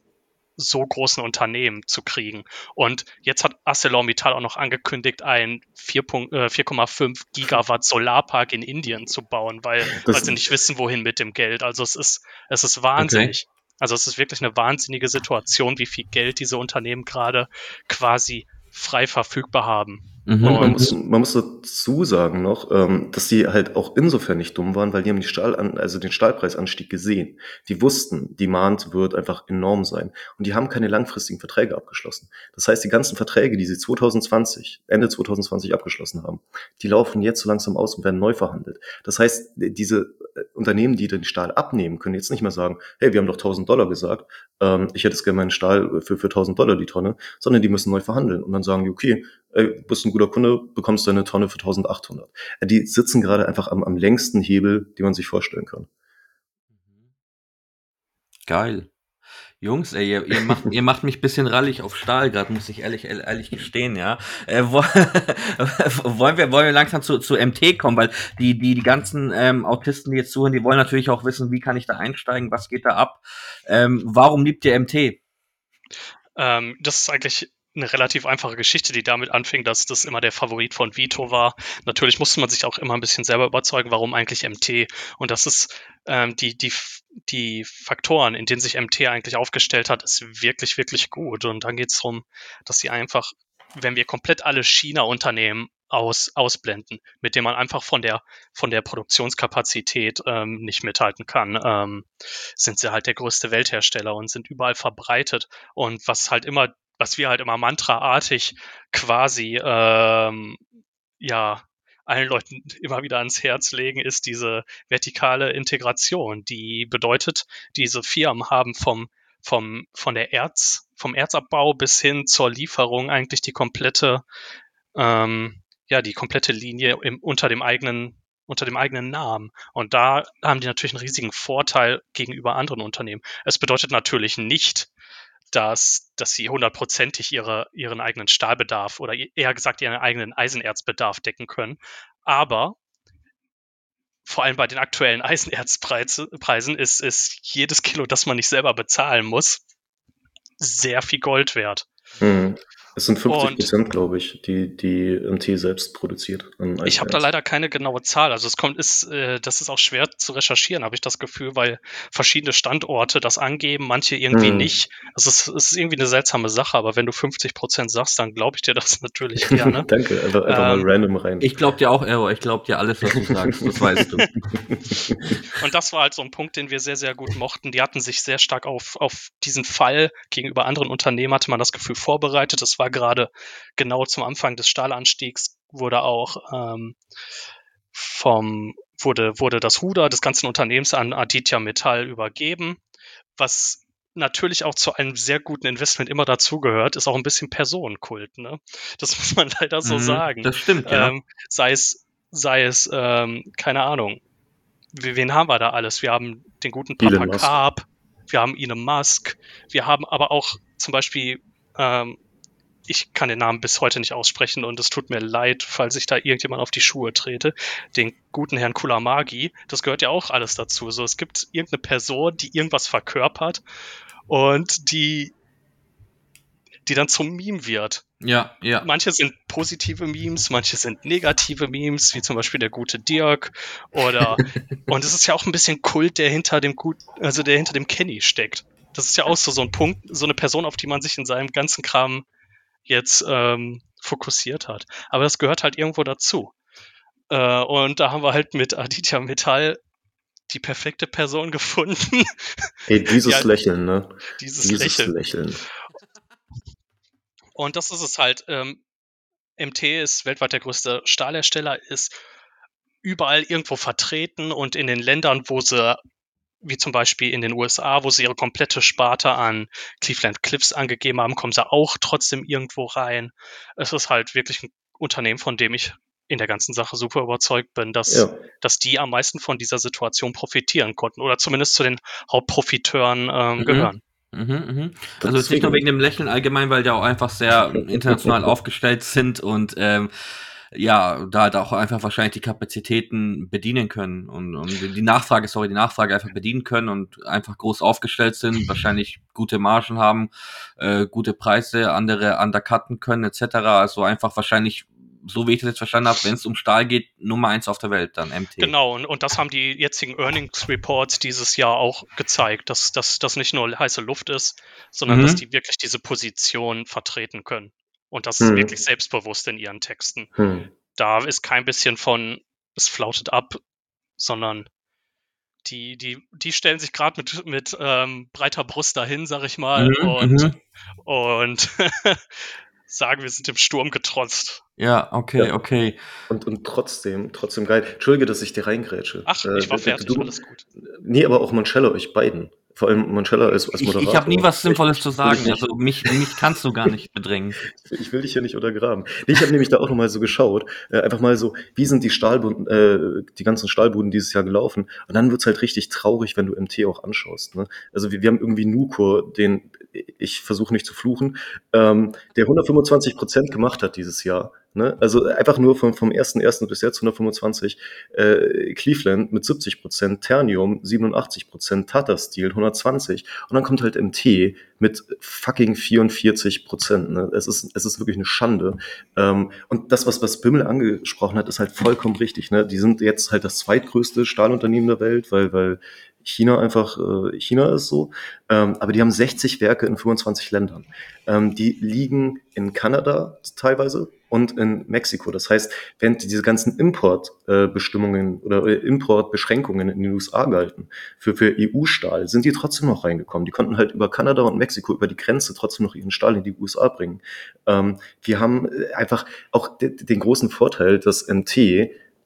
so großen Unternehmen zu kriegen. Und jetzt hat ArcelorMittal auch noch angekündigt, einen 4,5 äh, Gigawatt Solarpark in Indien zu bauen, weil, weil sie nicht wissen, wohin mit dem Geld. Also es ist, es ist wahnsinnig. Okay. Also es ist wirklich eine wahnsinnige Situation, wie viel Geld diese Unternehmen gerade quasi frei verfügbar haben. Mhm. Und man muss, man muss dazu sagen noch, ähm, dass die halt auch insofern nicht dumm waren, weil die haben die Stahl an, also den Stahlpreisanstieg gesehen. Die wussten, Demand wird einfach enorm sein. Und die haben keine langfristigen Verträge abgeschlossen. Das heißt, die ganzen Verträge, die sie 2020, Ende 2020 abgeschlossen haben, die laufen jetzt so langsam aus und werden neu verhandelt. Das heißt, diese äh, Unternehmen, die den Stahl abnehmen, können jetzt nicht mehr sagen, hey, wir haben doch 1000 Dollar gesagt, ähm, ich hätte es gerne meinen Stahl für, für 1000 Dollar die Tonne, sondern die müssen neu verhandeln. Und dann sagen die, okay, ey, bist ein guter Kunde, bekommst du eine Tonne für 1800. Die sitzen gerade einfach am, am längsten Hebel, die man sich vorstellen kann. Geil. Jungs, ey, ihr, ihr, macht, ihr macht mich bisschen rallig auf Stahl gerade, muss ich ehrlich, ehrlich gestehen, ja. Äh, wo, wollen, wir, wollen wir langsam zu, zu MT kommen, weil die, die, die ganzen ähm, Autisten, die jetzt zuhören, die wollen natürlich auch wissen, wie kann ich da einsteigen, was geht da ab. Ähm, warum liebt ihr MT? Ähm, das ist eigentlich eine relativ einfache Geschichte, die damit anfing, dass das immer der Favorit von Vito war. Natürlich musste man sich auch immer ein bisschen selber überzeugen, warum eigentlich MT. Und das ist ähm, die, die, die Faktoren, in denen sich MT eigentlich aufgestellt hat, ist wirklich, wirklich gut. Und dann geht es darum, dass sie einfach, wenn wir komplett alle China-Unternehmen aus, ausblenden, mit denen man einfach von der, von der Produktionskapazität ähm, nicht mithalten kann, ähm, sind sie halt der größte Welthersteller und sind überall verbreitet. Und was halt immer was wir halt immer mantraartig quasi ähm, ja allen Leuten immer wieder ans Herz legen, ist diese vertikale Integration, die bedeutet, diese Firmen haben vom vom von der Erz vom Erzabbau bis hin zur Lieferung eigentlich die komplette ähm, ja die komplette Linie im, unter dem eigenen unter dem eigenen Namen. Und da haben die natürlich einen riesigen Vorteil gegenüber anderen Unternehmen. Es bedeutet natürlich nicht, dass, dass sie hundertprozentig ihre, ihren eigenen Stahlbedarf oder eher gesagt ihren eigenen Eisenerzbedarf decken können. Aber vor allem bei den aktuellen Eisenerzpreisen ist, ist jedes Kilo, das man nicht selber bezahlen muss, sehr viel Gold wert. Mhm. Es sind 50 Prozent, glaube ich, die die MT selbst produziert. ich habe da leider keine genaue Zahl. Also es kommt, ist, äh, das ist auch schwer zu recherchieren, habe ich das Gefühl, weil verschiedene Standorte das angeben, manche irgendwie hm. nicht. Also es, es, ist irgendwie eine seltsame Sache, aber wenn du 50 Prozent sagst, dann glaube ich dir das natürlich gerne. Danke, einfach, einfach ähm, mal random rein. Ich glaube dir auch, Error. Ich glaube dir alles, was du sagst. Das weißt du. Und das war halt so ein Punkt, den wir sehr, sehr gut mochten. Die hatten sich sehr stark auf, auf diesen Fall gegenüber anderen Unternehmen, hatte man das Gefühl, vorbereitet. Das war war gerade genau zum Anfang des Stahlanstiegs, wurde auch ähm, vom, wurde, wurde das Ruder des ganzen Unternehmens an Aditya Metall übergeben, was natürlich auch zu einem sehr guten Investment immer dazugehört, ist auch ein bisschen Personenkult. Ne? Das muss man leider so mhm, sagen. Das stimmt, ja. Ähm, sei es, sei es, ähm, keine Ahnung, wen haben wir da alles? Wir haben den guten Papa Carp, wir haben Elon Musk, wir haben aber auch zum Beispiel ähm, ich kann den Namen bis heute nicht aussprechen und es tut mir leid, falls ich da irgendjemand auf die Schuhe trete. Den guten Herrn Kulamagi, das gehört ja auch alles dazu. So, es gibt irgendeine Person, die irgendwas verkörpert und die, die dann zum Meme wird. Ja, ja. Manche sind positive Memes, manche sind negative Memes, wie zum Beispiel der gute Dirk oder und es ist ja auch ein bisschen Kult, der hinter dem gut, also der hinter dem Kenny steckt. Das ist ja auch so, so ein Punkt, so eine Person, auf die man sich in seinem ganzen Kram jetzt ähm, fokussiert hat. Aber das gehört halt irgendwo dazu. Äh, und da haben wir halt mit Aditya Metall die perfekte Person gefunden. Hey, dieses ja, Lächeln, ne? Dieses, dieses Lächeln. Lächeln. Und das ist es halt. Ähm, MT ist weltweit der größte Stahlhersteller, ist überall irgendwo vertreten und in den Ländern, wo sie wie zum Beispiel in den USA, wo sie ihre komplette Sparte an Cleveland Cliffs angegeben haben, kommen sie auch trotzdem irgendwo rein. Es ist halt wirklich ein Unternehmen, von dem ich in der ganzen Sache super überzeugt bin, dass, ja. dass die am meisten von dieser Situation profitieren konnten oder zumindest zu den Hauptprofiteuren ähm, mhm. gehören. Mhm, mh. Also jetzt nicht nur wegen dem Lächeln allgemein, weil die auch einfach sehr international aufgestellt sind und ähm, ja, da halt auch einfach wahrscheinlich die Kapazitäten bedienen können und, und die Nachfrage, sorry, die Nachfrage einfach bedienen können und einfach groß aufgestellt sind, wahrscheinlich gute Margen haben, äh, gute Preise, andere undercutten können, etc. Also einfach wahrscheinlich so wie ich das jetzt verstanden habe, wenn es um Stahl geht, Nummer eins auf der Welt, dann MT. Genau, und, und das haben die jetzigen Earnings Reports dieses Jahr auch gezeigt, dass das nicht nur heiße Luft ist, sondern mhm. dass die wirklich diese Position vertreten können. Und das hm. wirklich selbstbewusst in ihren Texten. Hm. Da ist kein bisschen von, es flautet ab, sondern die, die, die stellen sich gerade mit, mit ähm, breiter Brust dahin, sag ich mal, mhm, und, mhm. und sagen, wir sind im Sturm getrotzt. Ja, okay, ja. okay. Und, und trotzdem, trotzdem geil. Entschuldige, dass ich dir reingrätsche. Ach, ich war äh, fertig, du, alles gut. Nee, aber auch Mancello, euch beiden vor allem Manchella als, als Moderator. Ich, ich habe nie was Sinnvolles zu sagen, also mich, mich kannst du gar nicht bedrängen. ich will dich ja nicht untergraben. Ich habe nämlich da auch nochmal so geschaut, äh, einfach mal so, wie sind die Stahlbuden, äh, die ganzen Stahlbuden dieses Jahr gelaufen? Und dann wird's halt richtig traurig, wenn du MT auch anschaust. Ne? Also wir, wir haben irgendwie Nukur, den ich versuche nicht zu fluchen, ähm, der 125 Prozent gemacht hat dieses Jahr. Ne? Also einfach nur vom, vom 1.1. bis jetzt 125. Äh, Cleveland mit 70 Prozent, Ternium 87 Prozent, Tata Steel 120 und dann kommt halt MT mit fucking 44 Prozent. Ne? Es, ist, es ist wirklich eine Schande. Ähm, und das, was, was Bimmel angesprochen hat, ist halt vollkommen richtig. Ne? Die sind jetzt halt das zweitgrößte Stahlunternehmen der Welt, weil, weil China einfach äh, China ist so. Ähm, aber die haben 60 Werke in 25 Ländern. Ähm, die liegen in Kanada teilweise und in Mexiko. Das heißt, während diese ganzen Importbestimmungen äh, oder äh, Importbeschränkungen in den USA galten für, für EU-Stahl, sind die trotzdem noch reingekommen. Die konnten halt über Kanada und Mexiko über die Grenze trotzdem noch ihren Stahl in die USA bringen. Ähm, wir haben äh, einfach auch den großen Vorteil, dass MT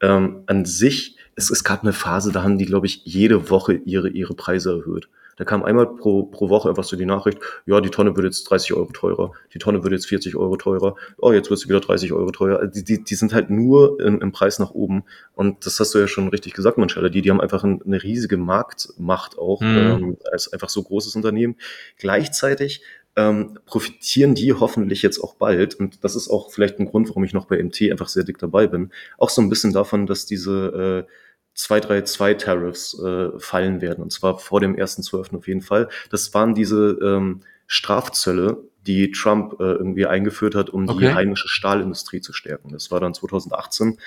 ähm, an sich es, es gab eine Phase, da haben die, glaube ich, jede Woche ihre, ihre Preise erhöht. Da kam einmal pro, pro Woche einfach so die Nachricht, ja, die Tonne wird jetzt 30 Euro teurer, die Tonne wird jetzt 40 Euro teurer, oh, jetzt wird sie wieder 30 Euro teurer. Also die, die, die sind halt nur im, im Preis nach oben. Und das hast du ja schon richtig gesagt, Manchella. Die, die haben einfach eine riesige Marktmacht auch, mhm. ähm, als einfach so großes Unternehmen. Gleichzeitig ähm, profitieren die hoffentlich jetzt auch bald. Und das ist auch vielleicht ein Grund, warum ich noch bei MT einfach sehr dick dabei bin. Auch so ein bisschen davon, dass diese äh, 232-Tariffs äh, fallen werden. Und zwar vor dem 1.12. auf jeden Fall. Das waren diese ähm, Strafzölle, die Trump äh, irgendwie eingeführt hat, um okay. die heimische Stahlindustrie zu stärken. Das war dann 2018.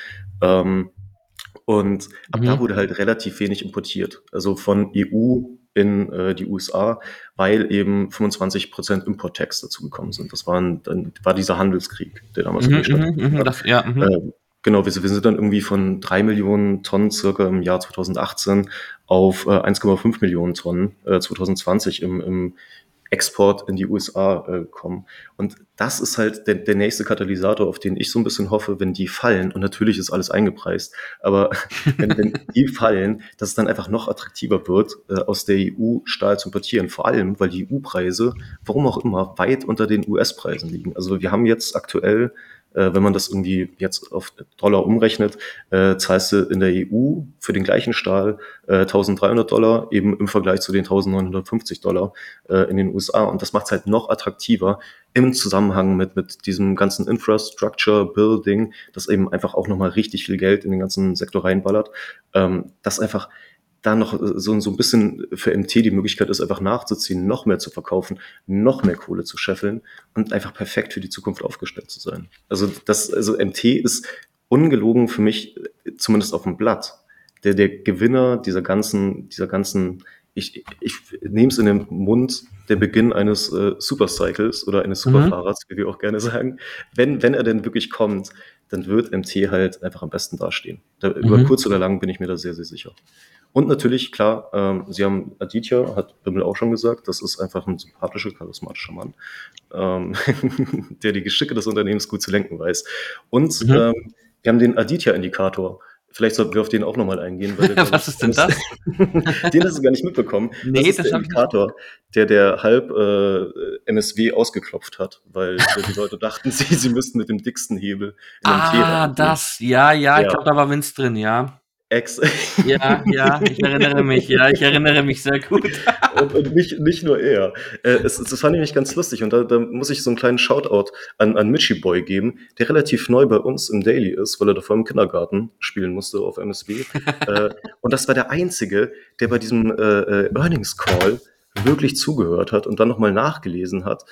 Ähm, und ab mhm. da wurde halt relativ wenig importiert. Also von EU in äh, die USA, weil eben 25 Prozent Importtext dazu gekommen sind. Das waren, dann war dieser Handelskrieg, der damals mhm, stattgefunden mhm, hat. ja, mhm. äh, genau, wir, wir, sind dann irgendwie von drei Millionen Tonnen circa im Jahr 2018 auf äh, 1,5 Millionen Tonnen äh, 2020 im, im Export in die USA äh, kommen. Und das ist halt der, der nächste Katalysator, auf den ich so ein bisschen hoffe, wenn die fallen. Und natürlich ist alles eingepreist, aber wenn, wenn die fallen, dass es dann einfach noch attraktiver wird, äh, aus der EU Stahl zu importieren. Vor allem, weil die EU-Preise, warum auch immer, weit unter den US-Preisen liegen. Also wir haben jetzt aktuell wenn man das irgendwie jetzt auf Dollar umrechnet, äh, zahlst du in der EU für den gleichen Stahl äh, 1300 Dollar, eben im Vergleich zu den 1950 Dollar äh, in den USA. Und das macht es halt noch attraktiver im Zusammenhang mit, mit diesem ganzen Infrastructure Building, das eben einfach auch nochmal richtig viel Geld in den ganzen Sektor reinballert, ähm, das einfach da noch äh, so, so ein bisschen für MT die Möglichkeit ist, einfach nachzuziehen, noch mehr zu verkaufen, noch mehr Kohle zu scheffeln und einfach perfekt für die Zukunft aufgestellt zu sein. Also das, also MT ist ungelogen für mich, äh, zumindest auf dem Blatt, der, der Gewinner dieser ganzen, dieser ganzen, ich, ich nehme es in den Mund, der Beginn eines äh, Supercycles oder eines mhm. Superfahrers, mhm. wie wir auch gerne sagen. Wenn, wenn er denn wirklich kommt, dann wird MT halt einfach am besten dastehen. Da, mhm. Über kurz oder lang bin ich mir da sehr, sehr sicher. Und natürlich, klar, ähm, Sie haben Aditya, hat Bimmel auch schon gesagt, das ist einfach ein sympathischer, charismatischer Mann, ähm, der die Geschicke des Unternehmens gut zu lenken weiß. Und mhm. ähm, wir haben den Aditya-Indikator. Vielleicht sollten wir auf den auch nochmal eingehen. Weil der, Was ist denn das? den hast du gar nicht mitbekommen. Nee, das ist das der Indikator, der der halb äh, MSW ausgeklopft hat, weil die Leute dachten, sie, sie müssten mit dem dicksten Hebel in den Ah, das, ja, ja, ja. ich glaube, da war Vince drin, ja. Ex. Ja, ja, ich erinnere mich, ja, ich erinnere mich sehr gut. und, und nicht, nicht nur er. Äh, es, das fand ich nämlich ganz lustig und da, da muss ich so einen kleinen Shoutout an, an Mitchie Boy geben, der relativ neu bei uns im Daily ist, weil er davor im Kindergarten spielen musste auf MSB. äh, und das war der Einzige, der bei diesem äh, äh Earnings Call wirklich zugehört hat und dann nochmal nachgelesen hat,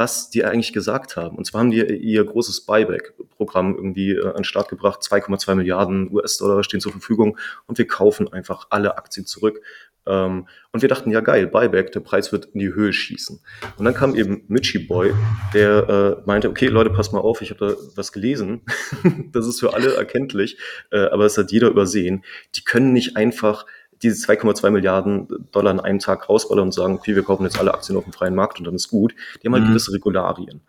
was die eigentlich gesagt haben. Und zwar haben die ihr großes Buyback-Programm irgendwie äh, an den Start gebracht. 2,2 Milliarden US-Dollar stehen zur Verfügung und wir kaufen einfach alle Aktien zurück. Ähm, und wir dachten, ja geil, Buyback, der Preis wird in die Höhe schießen. Und dann kam eben Mitchie Boy, der äh, meinte, okay, Leute, passt mal auf, ich habe da was gelesen. das ist für alle erkenntlich, äh, aber es hat jeder übersehen. Die können nicht einfach diese 2,2 Milliarden Dollar in einem Tag rausballern und sagen, okay, wir kaufen jetzt alle Aktien auf dem freien Markt und dann ist gut. Die haben halt mhm. gewisse Regularien.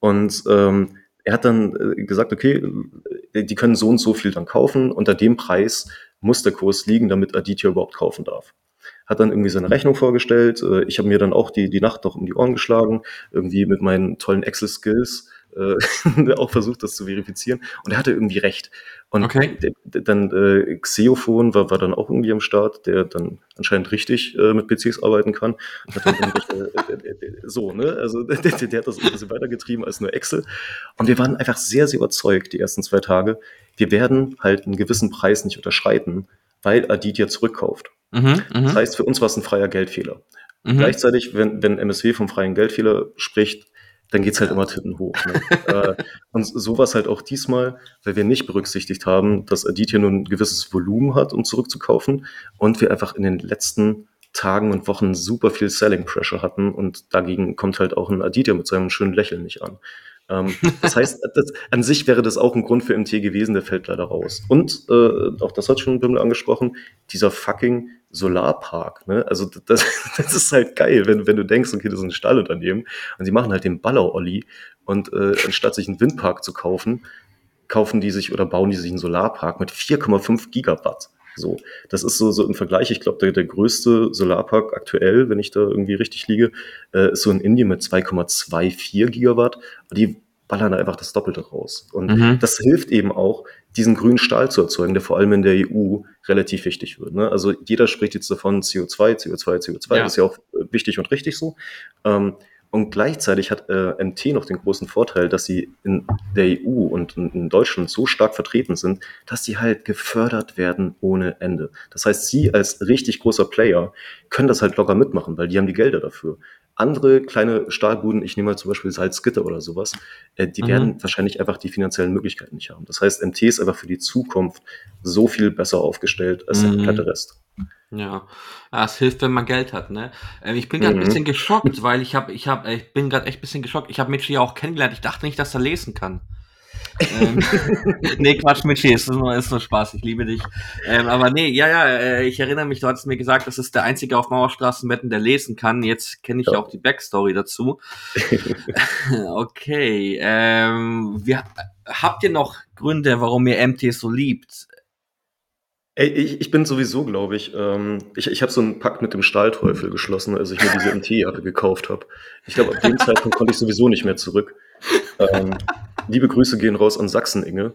Und ähm, er hat dann äh, gesagt, okay, die können so und so viel dann kaufen. Unter dem Preis muss der Kurs liegen, damit Aditya überhaupt kaufen darf. Hat dann irgendwie seine Rechnung vorgestellt. Äh, ich habe mir dann auch die, die Nacht noch um die Ohren geschlagen, irgendwie mit meinen tollen Excel-Skills äh, auch versucht, das zu verifizieren. Und er hatte irgendwie recht. Und okay. dann äh, Xeophon war, war dann auch irgendwie am Start, der dann anscheinend richtig äh, mit PCs arbeiten kann. Hat dann äh, so, ne? Also der, der, hat das ein bisschen weitergetrieben als nur Excel. Und wir waren einfach sehr, sehr überzeugt die ersten zwei Tage. Wir werden halt einen gewissen Preis nicht unterschreiten, weil Aditya zurückkauft. Mhm, mhm, das heißt, für uns war es ein freier Geldfehler. Mhm. Gleichzeitig, wenn, wenn MSW vom freien Geldfehler spricht, dann geht's halt immer Titten hoch. Ne? äh, und so war es halt auch diesmal, weil wir nicht berücksichtigt haben, dass Aditya nun ein gewisses Volumen hat, um zurückzukaufen und wir einfach in den letzten Tagen und Wochen super viel Selling Pressure hatten und dagegen kommt halt auch ein Aditya mit seinem schönen Lächeln nicht an. Ähm, das heißt, das, an sich wäre das auch ein Grund für MT gewesen, der fällt leider raus. Und äh, auch das hat schon Bimmel angesprochen, dieser fucking Solarpark. Ne? Also das, das ist halt geil, wenn, wenn du denkst, okay, das ist ein Stallunternehmen und sie machen halt den Baller-Olli und äh, anstatt sich einen Windpark zu kaufen, kaufen die sich oder bauen die sich einen Solarpark mit 4,5 Gigawatt. So, das ist so, so im Vergleich, ich glaube, der, der größte Solarpark aktuell, wenn ich da irgendwie richtig liege, äh, ist so in Indien mit 2,24 Gigawatt. Die ballern da einfach das Doppelte raus. Und mhm. das hilft eben auch, diesen grünen Stahl zu erzeugen, der vor allem in der EU relativ wichtig wird. Ne? Also jeder spricht jetzt davon CO2, CO2, CO2, ja. das ist ja auch wichtig und richtig so. Ähm, Und gleichzeitig hat äh, MT noch den großen Vorteil, dass sie in der EU und in, in Deutschland so stark vertreten sind, dass sie halt gefördert werden ohne Ende. Das heißt, sie als richtig großer Player können das halt locker mitmachen, weil die haben die Gelder dafür. Andere kleine Stahlbuden, ich nehme mal zum Beispiel Salzgitter oder sowas, äh, die mhm. werden wahrscheinlich einfach die finanziellen Möglichkeiten nicht haben. Das heißt, MT ist einfach für die Zukunft so viel besser aufgestellt als mhm. der komplette Rest. Ja, ah, es hilft, wenn man Geld hat, ne? Ähm, ich bin gerade ein mhm. bisschen geschockt, weil ich habe, ich habe, ich bin gerade echt ein bisschen geschockt. Ich habe Mitchi ja auch kennengelernt. Ich dachte nicht, dass er lesen kann. Ähm, nee, Quatsch, Mitchi, ist nur, ist nur Spaß, ich liebe dich. Ähm, aber nee, ja, ja, äh, ich erinnere mich, du hattest mir gesagt, das ist der einzige auf Mauerstraßenwetten, der lesen kann. Jetzt kenne ich ja. auch die Backstory dazu. okay, ähm, wir, habt ihr noch Gründe, warum ihr MT so liebt? Ey, ich, ich bin sowieso, glaube ich, ähm, ich, ich habe so einen Pakt mit dem Stahlteufel geschlossen, als ich mir diese MT-Jacke gekauft habe. Ich glaube, ab dem Zeitpunkt konnte ich sowieso nicht mehr zurück. Ähm, liebe Grüße gehen raus an Sachsen, Inge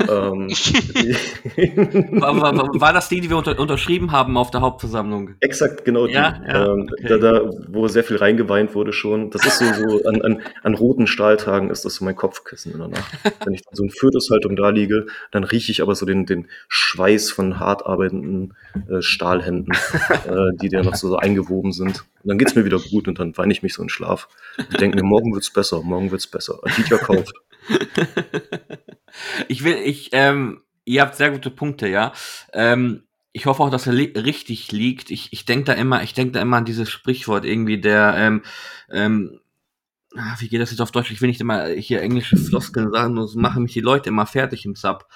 ähm, war, war, war, das die, die wir unter, unterschrieben haben auf der Hauptversammlung? Exakt, genau die. Ja, ja, ähm, okay. da, da, wo sehr viel reingeweint wurde schon. Das ist so, so an, an, an roten Stahltagen ist das so mein Kopfkissen in der Nacht. Wenn ich so in Fötushaltung da liege, dann rieche ich aber so den, den Schweiß von hart arbeitenden äh, Stahlhänden, äh, die da noch so, so eingewoben sind. Und dann geht's mir wieder gut und dann weine ich mich so in Schlaf. Ich denke mir, morgen wird's besser, morgen wird's besser. Aditya kauft. ich will, ich, ähm, ihr habt sehr gute Punkte, ja. Ähm, ich hoffe auch, dass er li richtig liegt. Ich, ich denke da immer, ich denke da immer an dieses Sprichwort irgendwie, der, ähm, ähm, wie geht das jetzt auf Deutsch? Ich will nicht immer hier englische Floskeln sagen, sonst machen mich die Leute immer fertig im Sub,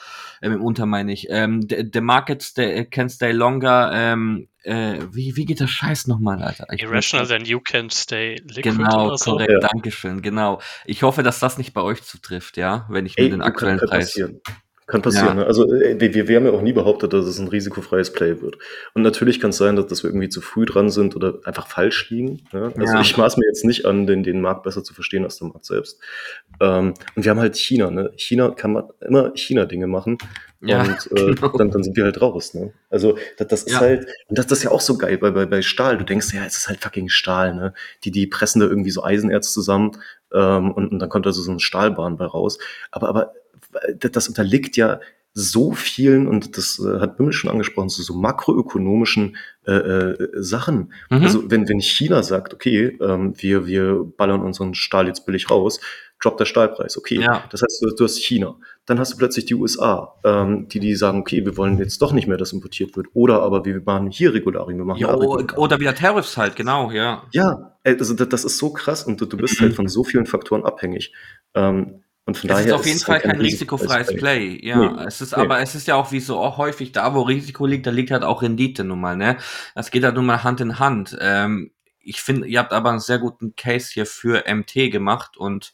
ähm, im Unter meine ich. Ähm, the, the market stay, can stay longer, ähm, äh, wie, wie geht das Scheiß nochmal, Alter? Ich Irrational than you can stay liquid Genau, so. korrekt, ja. Dankeschön, genau. Ich hoffe, dass das nicht bei euch zutrifft, ja, wenn ich Ey, mir den aktuellen Preis... Passieren. Kann passieren. Ja. Ne? Also äh, wir, wir haben ja auch nie behauptet, dass es ein risikofreies Play wird. Und natürlich kann es sein, dass, dass wir irgendwie zu früh dran sind oder einfach falsch liegen. Ja? Also ja. ich maß mir jetzt nicht an, den, den Markt besser zu verstehen als der Markt selbst. Ähm, und wir haben halt China. Ne? China kann man immer China-Dinge machen. Ja, und äh, genau. dann, dann sind wir halt raus. Ne? Also das, das ist halt, und das, das ist ja auch so geil bei, bei, bei Stahl. Du denkst ja, es ist halt fucking Stahl. Ne? Die, die pressen da irgendwie so Eisenerz zusammen ähm, und, und dann kommt da so, so eine Stahlbahn bei raus. Aber, aber das unterliegt ja so vielen, und das äh, hat Bimmel schon angesprochen, so, so makroökonomischen äh, äh, Sachen. Mhm. Also wenn, wenn China sagt, okay, ähm, wir, wir ballern unseren Stahl jetzt billig raus, droppt der Stahlpreis, okay. Ja. Das heißt, du, du, hast China. Dann hast du plötzlich die USA, ähm, die, die sagen, okay, wir wollen jetzt doch nicht mehr, dass importiert wird. Oder aber wir machen hier Regularien, wir machen ja, Oder wieder Tariffs halt, genau, ja. Ja, also das, das ist so krass und du, du bist halt von so vielen Faktoren abhängig. Ähm, und von es daher ist auf jeden Fall kein risikofreies Play. Ja, nee, es ist, nee. aber es ist ja auch wie so auch häufig da, wo Risiko liegt, da liegt halt auch Rendite nun mal, ne? Das geht halt nun mal Hand in Hand. Ähm, ich finde, ihr habt aber einen sehr guten Case hier für MT gemacht und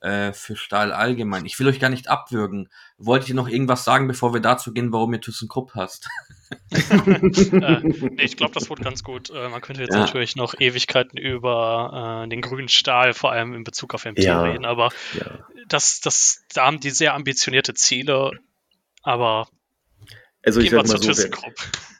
äh, für Stahl allgemein. Ich will euch gar nicht abwürgen. Wollt ihr noch irgendwas sagen, bevor wir dazu gehen, warum ihr ThyssenKrupp hast? äh, nee, ich glaube, das wurde ganz gut. Äh, man könnte jetzt ja. natürlich noch Ewigkeiten über äh, den grünen Stahl, vor allem in Bezug auf MT ja. reden, aber ja. Das, das, da haben die sehr ambitionierte Ziele, aber also ich sag mal so,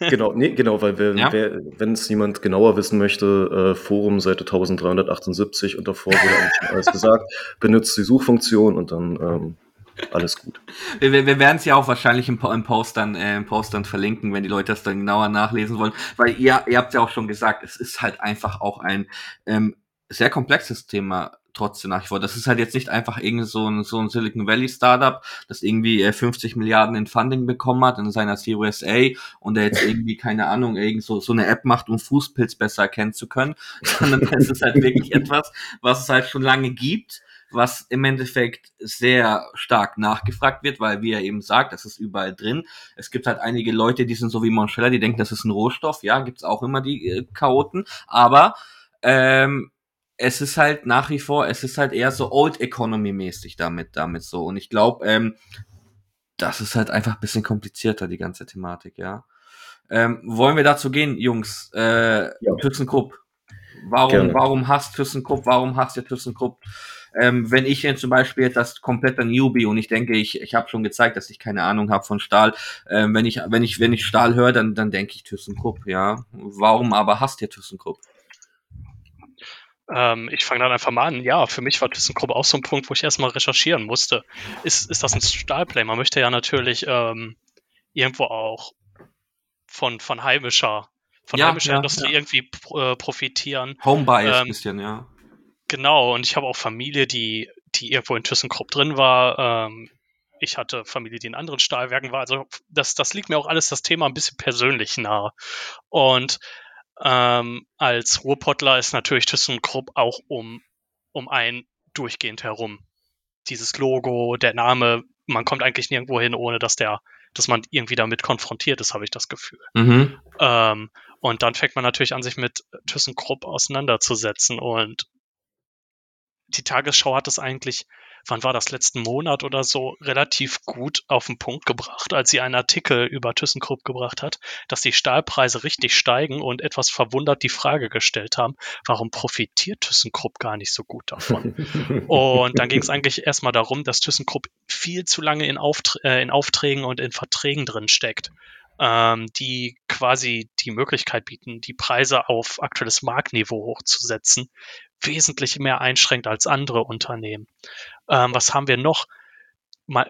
wer, genau, nee, genau, weil wenn ja? wenn es jemand genauer wissen möchte, äh, Forum Seite 1378 und davor wurde eigentlich alles gesagt, benutzt die Suchfunktion und dann ähm, alles gut. Wir, wir werden es ja auch wahrscheinlich im, im, Post dann, äh, im Post dann verlinken, wenn die Leute das dann genauer nachlesen wollen, weil ihr, ihr habt ja auch schon gesagt, es ist halt einfach auch ein ähm, sehr komplexes Thema trotzdem nach wie vor. Das ist halt jetzt nicht einfach irgend so ein, so ein Silicon Valley Startup, das irgendwie äh, 50 Milliarden in Funding bekommen hat in seiner Series A und der jetzt irgendwie, keine Ahnung, irgend so, so eine App macht, um Fußpilz besser erkennen zu können, sondern es ist halt wirklich etwas, was es halt schon lange gibt was im Endeffekt sehr stark nachgefragt wird, weil wie er eben sagt, das ist überall drin. Es gibt halt einige Leute, die sind so wie Monstella, die denken, das ist ein Rohstoff. Ja, gibt's auch immer die äh, Chaoten. Aber ähm, es ist halt nach wie vor, es ist halt eher so Old Economy mäßig damit, damit so. Und ich glaube, ähm, das ist halt einfach ein bisschen komplizierter, die ganze Thematik, ja. Ähm, wollen wir dazu gehen, Jungs? Äh, ja. ThyssenKrupp. Warum, Gerne. warum hasst ThyssenKrupp? Warum hasst ihr ThyssenKrupp? Ähm, wenn ich jetzt zum Beispiel jetzt das komplette Newbie und ich denke, ich, ich habe schon gezeigt, dass ich keine Ahnung habe von Stahl, ähm, wenn ich, wenn ich, wenn ich Stahl höre, dann, dann denke ich ThyssenKrupp, ja. Warum aber hasst ihr ThyssenKrupp? Ähm, ich fange dann einfach mal an. Ja, für mich war ThyssenKrupp auch so ein Punkt, wo ich erstmal recherchieren musste. Ist, ist das ein Stahlplay? Man möchte ja natürlich ähm, irgendwo auch von, von heimischer, von Ja, heimischer ja, Industrie ja. irgendwie äh, profitieren. Homebias Ähm, bisschen, ja. Genau, und ich habe auch Familie, die, die irgendwo in ThyssenKrupp drin war. Ähm, ich hatte Familie, die in anderen Stahlwerken war. Also das, das liegt mir auch alles das Thema ein bisschen persönlich nahe. Und ähm, als Ruhrpottler ist natürlich ThyssenKrupp auch um, um einen durchgehend herum. Dieses Logo, der Name, man kommt eigentlich nirgendwo hin, ohne dass der, dass man irgendwie damit konfrontiert ist, habe ich das Gefühl. Mhm. Ähm, und dann fängt man natürlich an, sich mit ThyssenKrupp auseinanderzusetzen. Und die Tagesschau hat es eigentlich, wann war das, letzten Monat oder so, relativ gut auf den Punkt gebracht, als sie einen Artikel über ThyssenKrupp gebracht hat, dass die Stahlpreise richtig steigen und etwas verwundert die Frage gestellt haben, warum profitiert ThyssenKrupp gar nicht so gut davon? Und dann ging es eigentlich erstmal darum, dass ThyssenKrupp viel zu lange in, Auftr äh, in Aufträgen und in Verträgen drin steckt, ähm, die quasi die Möglichkeit bieten, die Preise auf aktuelles Marktniveau hochzusetzen, wesentlich mehr einschränkt als andere Unternehmen. Ähm, was haben wir noch? Man,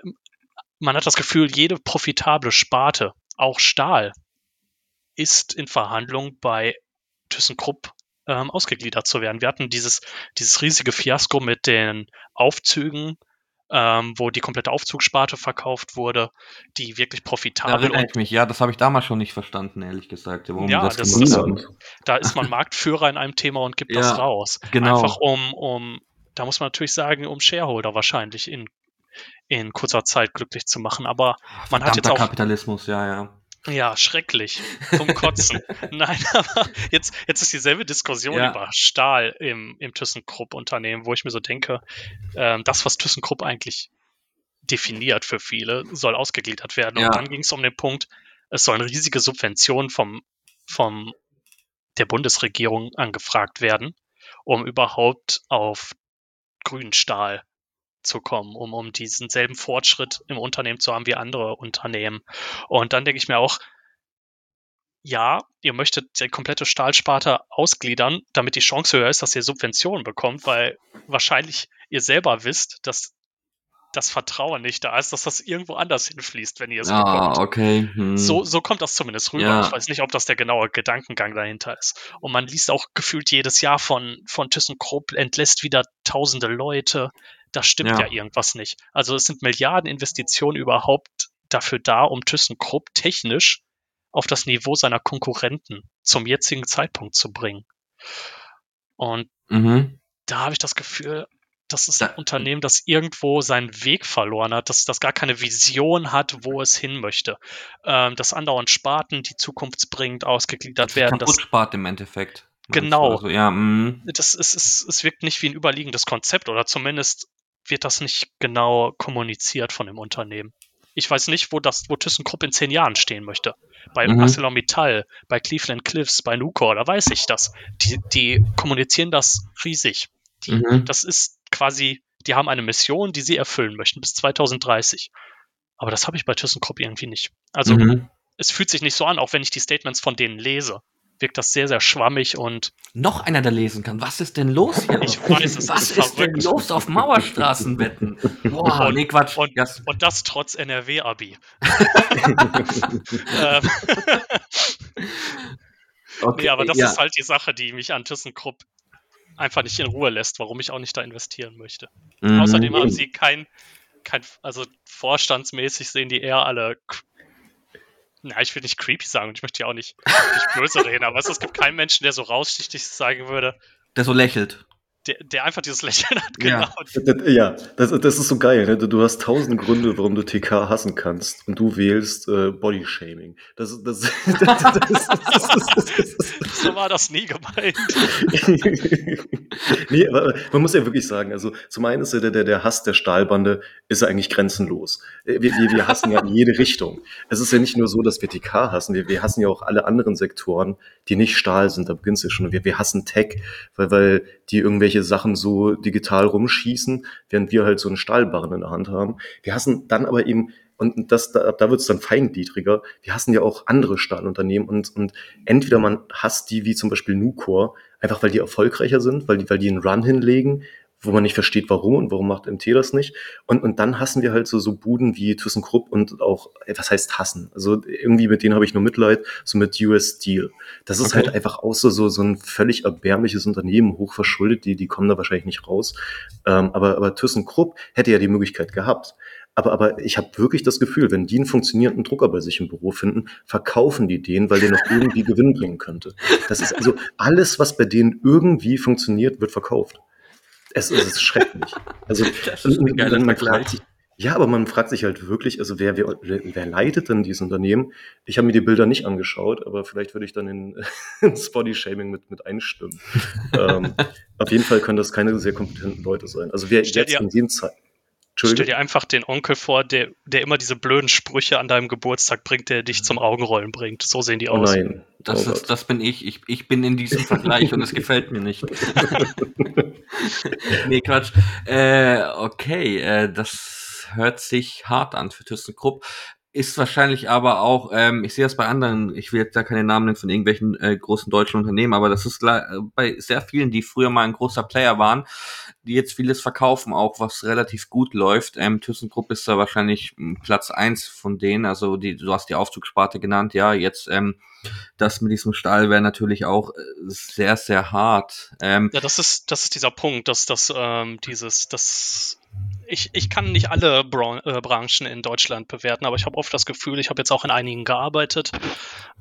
man hat das Gefühl, jede profitable Sparte, auch Stahl, ist in Verhandlung bei ThyssenKrupp ähm, ausgegliedert zu werden. Wir hatten dieses, dieses riesige Fiasko mit den Aufzügen, ähm, wo die komplette Aufzugssparte verkauft wurde, die wirklich Da profitabel erinnere und ich mich. Ja, das habe ich damals schon nicht verstanden, ehrlich gesagt, warum Ja, das, das ist- da ist man Marktführer in einem Thema und gibt das Ja, raus. genau. Einfach um, um, da muss man natürlich sagen, um Shareholder wahrscheinlich in, in kurzer Zeit glücklich zu machen. Aber man hat jetzt auch, Kapitalismus, ja, ja. Ja, schrecklich, zum Kotzen. Nein, aber jetzt, jetzt ist dieselbe Diskussion Ja. über Stahl im, im ThyssenKrupp-Unternehmen, wo ich mir so denke, ähm, das, was ThyssenKrupp eigentlich definiert für viele, soll ausgegliedert werden. Ja. Und dann ging es um den Punkt, es sollen riesige Subventionen vom, vom der Bundesregierung angefragt werden, um überhaupt auf grünen Stahl zu kommen, um, um diesen selben Fortschritt im Unternehmen zu haben wie andere Unternehmen. Und dann denke ich mir auch, ja, ihr möchtet die komplette Stahlsparte ausgliedern, damit die Chance höher ist, dass ihr Subventionen bekommt, weil wahrscheinlich ihr selber wisst, dass das Vertrauen nicht da ist, dass das irgendwo anders hinfließt, wenn ihr es Ah, bekommt. okay. Hm. So, so kommt das zumindest rüber. Ja. Ich weiß nicht, ob das der genaue Gedankengang dahinter ist. Und man liest auch gefühlt jedes Jahr von, von ThyssenKrupp entlässt wieder tausende Leute. Da stimmt Ja. ja. irgendwas nicht. Also es sind Milliarden Investitionen überhaupt dafür da, um ThyssenKrupp technisch auf das Niveau seiner Konkurrenten zum jetzigen Zeitpunkt zu bringen. Und Mhm. da habe ich das Gefühl, das ist Da- ein Unternehmen, das irgendwo seinen Weg verloren hat, das, das gar keine Vision hat, wo es hin möchte. Ähm, das andauernd Sparten, die zukunftsbringend ausgegliedert werden. Das, spart im Endeffekt. Genau. Also, ja, mhm. das ist, es, es wirkt nicht wie ein überliegendes Konzept oder zumindest wird das nicht genau kommuniziert von dem Unternehmen. Ich weiß nicht, wo das, wo ThyssenKrupp in zehn Jahren stehen möchte. Bei Mhm. ArcelorMittal, bei Cleveland Cliffs, bei Nucor, da weiß ich das. Die, die kommunizieren das riesig. Die, Mhm. Das ist quasi, die haben eine Mission, die sie erfüllen möchten bis 2030. Aber das habe ich bei ThyssenKrupp irgendwie nicht. Also mhm. es fühlt sich nicht so an, auch wenn ich die Statements von denen lese. Wirkt das sehr, sehr schwammig und Noch einer, der lesen kann. Was ist denn los hier? Ich weiß, es Was ist ist, denn los auf Mauerstraßenbetten? Boah, Und- nee, Quatsch. und- Ja, Und das trotz NRW-Abi. ähm, okay, nee, aber das ja. ist halt die Sache, die mich an ThyssenKrupp einfach nicht in Ruhe lässt, warum ich auch nicht da investieren möchte. Mhm. Außerdem haben sie kein, kein, also vorstandsmäßig sehen die eher alle, na, ich will nicht creepy sagen und ich möchte ja auch nicht, nicht böse reden, aber es, gibt keinen Menschen, der so raussticht, ich sagen würde, Der so lächelt. Der, der einfach dieses Lächeln hat, Ja. genau. Ja, das, das ist so geil. Ne? Du- Du hast tausend Gründe, warum du TK hassen kannst. Und du wählst äh, Bodyshaming. Das, das, das, das, das, das, das, So war das nie gemeint. nee, aber man muss ja wirklich sagen, also zum einen ist ja der, der, der Hass der Stahlbande ist ja eigentlich grenzenlos. Äh, Wir, wir, wir hassen ja in jede Richtung. Es ist ja nicht nur so, dass wir TK hassen, wir, wir hassen ja auch alle anderen Sektoren, die nicht Stahl sind. Da beginnt es ja schon. Wir, wir hassen Tech, weil, weil die irgendwelche Sachen so digital rumschießen, während wir halt so einen Stahlbarren in der Hand haben. Wir hassen dann aber eben und das, da, da wird es dann feingliedriger. Wir hassen ja auch andere Stahlunternehmen und, und entweder man hasst die wie zum Beispiel Nucor, einfach weil die erfolgreicher sind, weil die, weil die einen Run hinlegen, wo man nicht versteht, warum und warum macht MT das nicht. Und, und dann hassen wir halt so, so Buden wie ThyssenKrupp und auch, äh, was heißt hassen? Also irgendwie mit denen habe ich nur Mitleid, so mit US Steel. Das ist okay. halt einfach auch so, so, so ein völlig erbärmliches Unternehmen, hochverschuldet, die, die kommen da wahrscheinlich nicht raus. Ähm, aber, aber ThyssenKrupp hätte ja die Möglichkeit gehabt. Aber, aber ich habe wirklich das Gefühl, wenn die einen funktionierenden Drucker bei sich im Büro finden, verkaufen die den, weil der noch irgendwie Gewinn bringen könnte. Das ist also alles, was bei denen irgendwie funktioniert, wird verkauft. Es, es ist schrecklich. Also man, man fragt sich, ja, aber man fragt sich halt wirklich, also wer, wer, wer leitet denn dieses Unternehmen? Ich habe mir die Bilder nicht angeschaut, aber vielleicht würde ich dann in, ins Body-Shaming mit, mit einstimmen. ähm, auf jeden Fall können das keine sehr kompetenten Leute sein. Also wer Stell jetzt in den Zeiten Stell dir einfach den Onkel vor, der, der immer diese blöden Sprüche an deinem Geburtstag bringt, der dich zum Augenrollen bringt. So sehen die oh aus. Nein. Das, oh ist, das bin ich. ich. Ich bin in diesem Vergleich und es gefällt mir nicht. nee, Quatsch. Äh, okay, äh, das hört sich hart an für ThyssenKrupp ist wahrscheinlich aber auch, ähm, ich sehe das bei anderen, ich will jetzt da keine Namen nennen von irgendwelchen äh, großen deutschen Unternehmen, aber das ist äh, bei sehr vielen, die früher mal ein großer Player waren, die jetzt vieles verkaufen, auch was relativ gut läuft. Ähm, ThyssenKrupp ist da wahrscheinlich hm, Platz eins von denen, also die, du hast die Aufzugssparte genannt, ja, jetzt ähm, das mit diesem Stahl wäre natürlich auch äh, sehr, sehr hart. Ähm, ja, das ist, das ist dieser Punkt, dass das, ähm, dieses, das ich, ich kann nicht alle Bran äh, Branchen in Deutschland bewerten, aber ich habe oft das Gefühl, ich habe jetzt auch in einigen gearbeitet,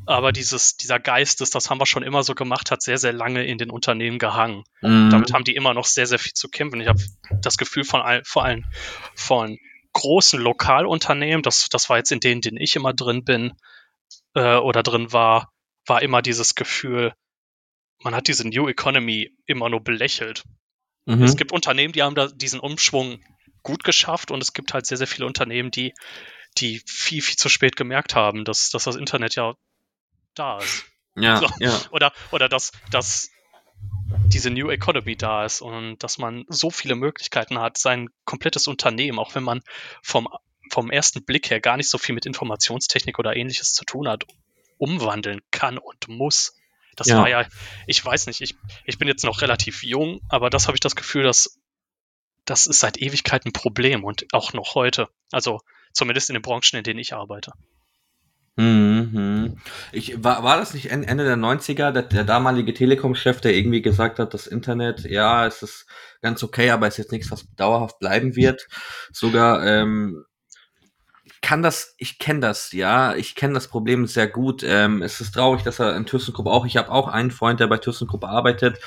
aber dieses, dieser Geist, das, das haben wir schon immer so gemacht, hat sehr, sehr lange in den Unternehmen gehangen. Mhm. Damit haben die immer noch sehr, sehr viel zu kämpfen. Ich habe das Gefühl von all, vor allem von großen Lokalunternehmen, das, das war jetzt in denen, denen ich immer drin bin äh, oder drin war, war immer dieses Gefühl, man hat diese New Economy immer nur belächelt. Mhm. Es gibt Unternehmen, die haben da diesen Umschwung gut geschafft und es gibt halt sehr, sehr viele Unternehmen, die, die viel, viel zu spät gemerkt haben, dass, dass das Internet ja da ist. Ja, so. ja. Oder, oder dass, dass diese New Economy da ist und dass man so viele Möglichkeiten hat, sein komplettes Unternehmen, auch wenn man vom, vom ersten Blick her gar nicht so viel mit Informationstechnik oder ähnliches zu tun hat, umwandeln kann und muss. Das ja. war ja, ich weiß nicht, ich, ich bin jetzt noch relativ jung, aber das habe ich das Gefühl, dass das ist seit Ewigkeit ein Problem und auch noch heute. Also zumindest in den Branchen, in denen ich arbeite. Mhm. Ich, war, war das nicht Ende der 90er, der, der damalige Telekom-Chef, der irgendwie gesagt hat, das Internet, ja, es ist ganz okay, aber es ist jetzt nichts, was dauerhaft bleiben wird. Sogar, ähm, kann das, ich kenne das, ja, ich kenne das Problem sehr gut. Ähm, es ist traurig, dass er in ThyssenKrupp auch, ich habe auch einen Freund, der bei ThyssenKrupp arbeitet.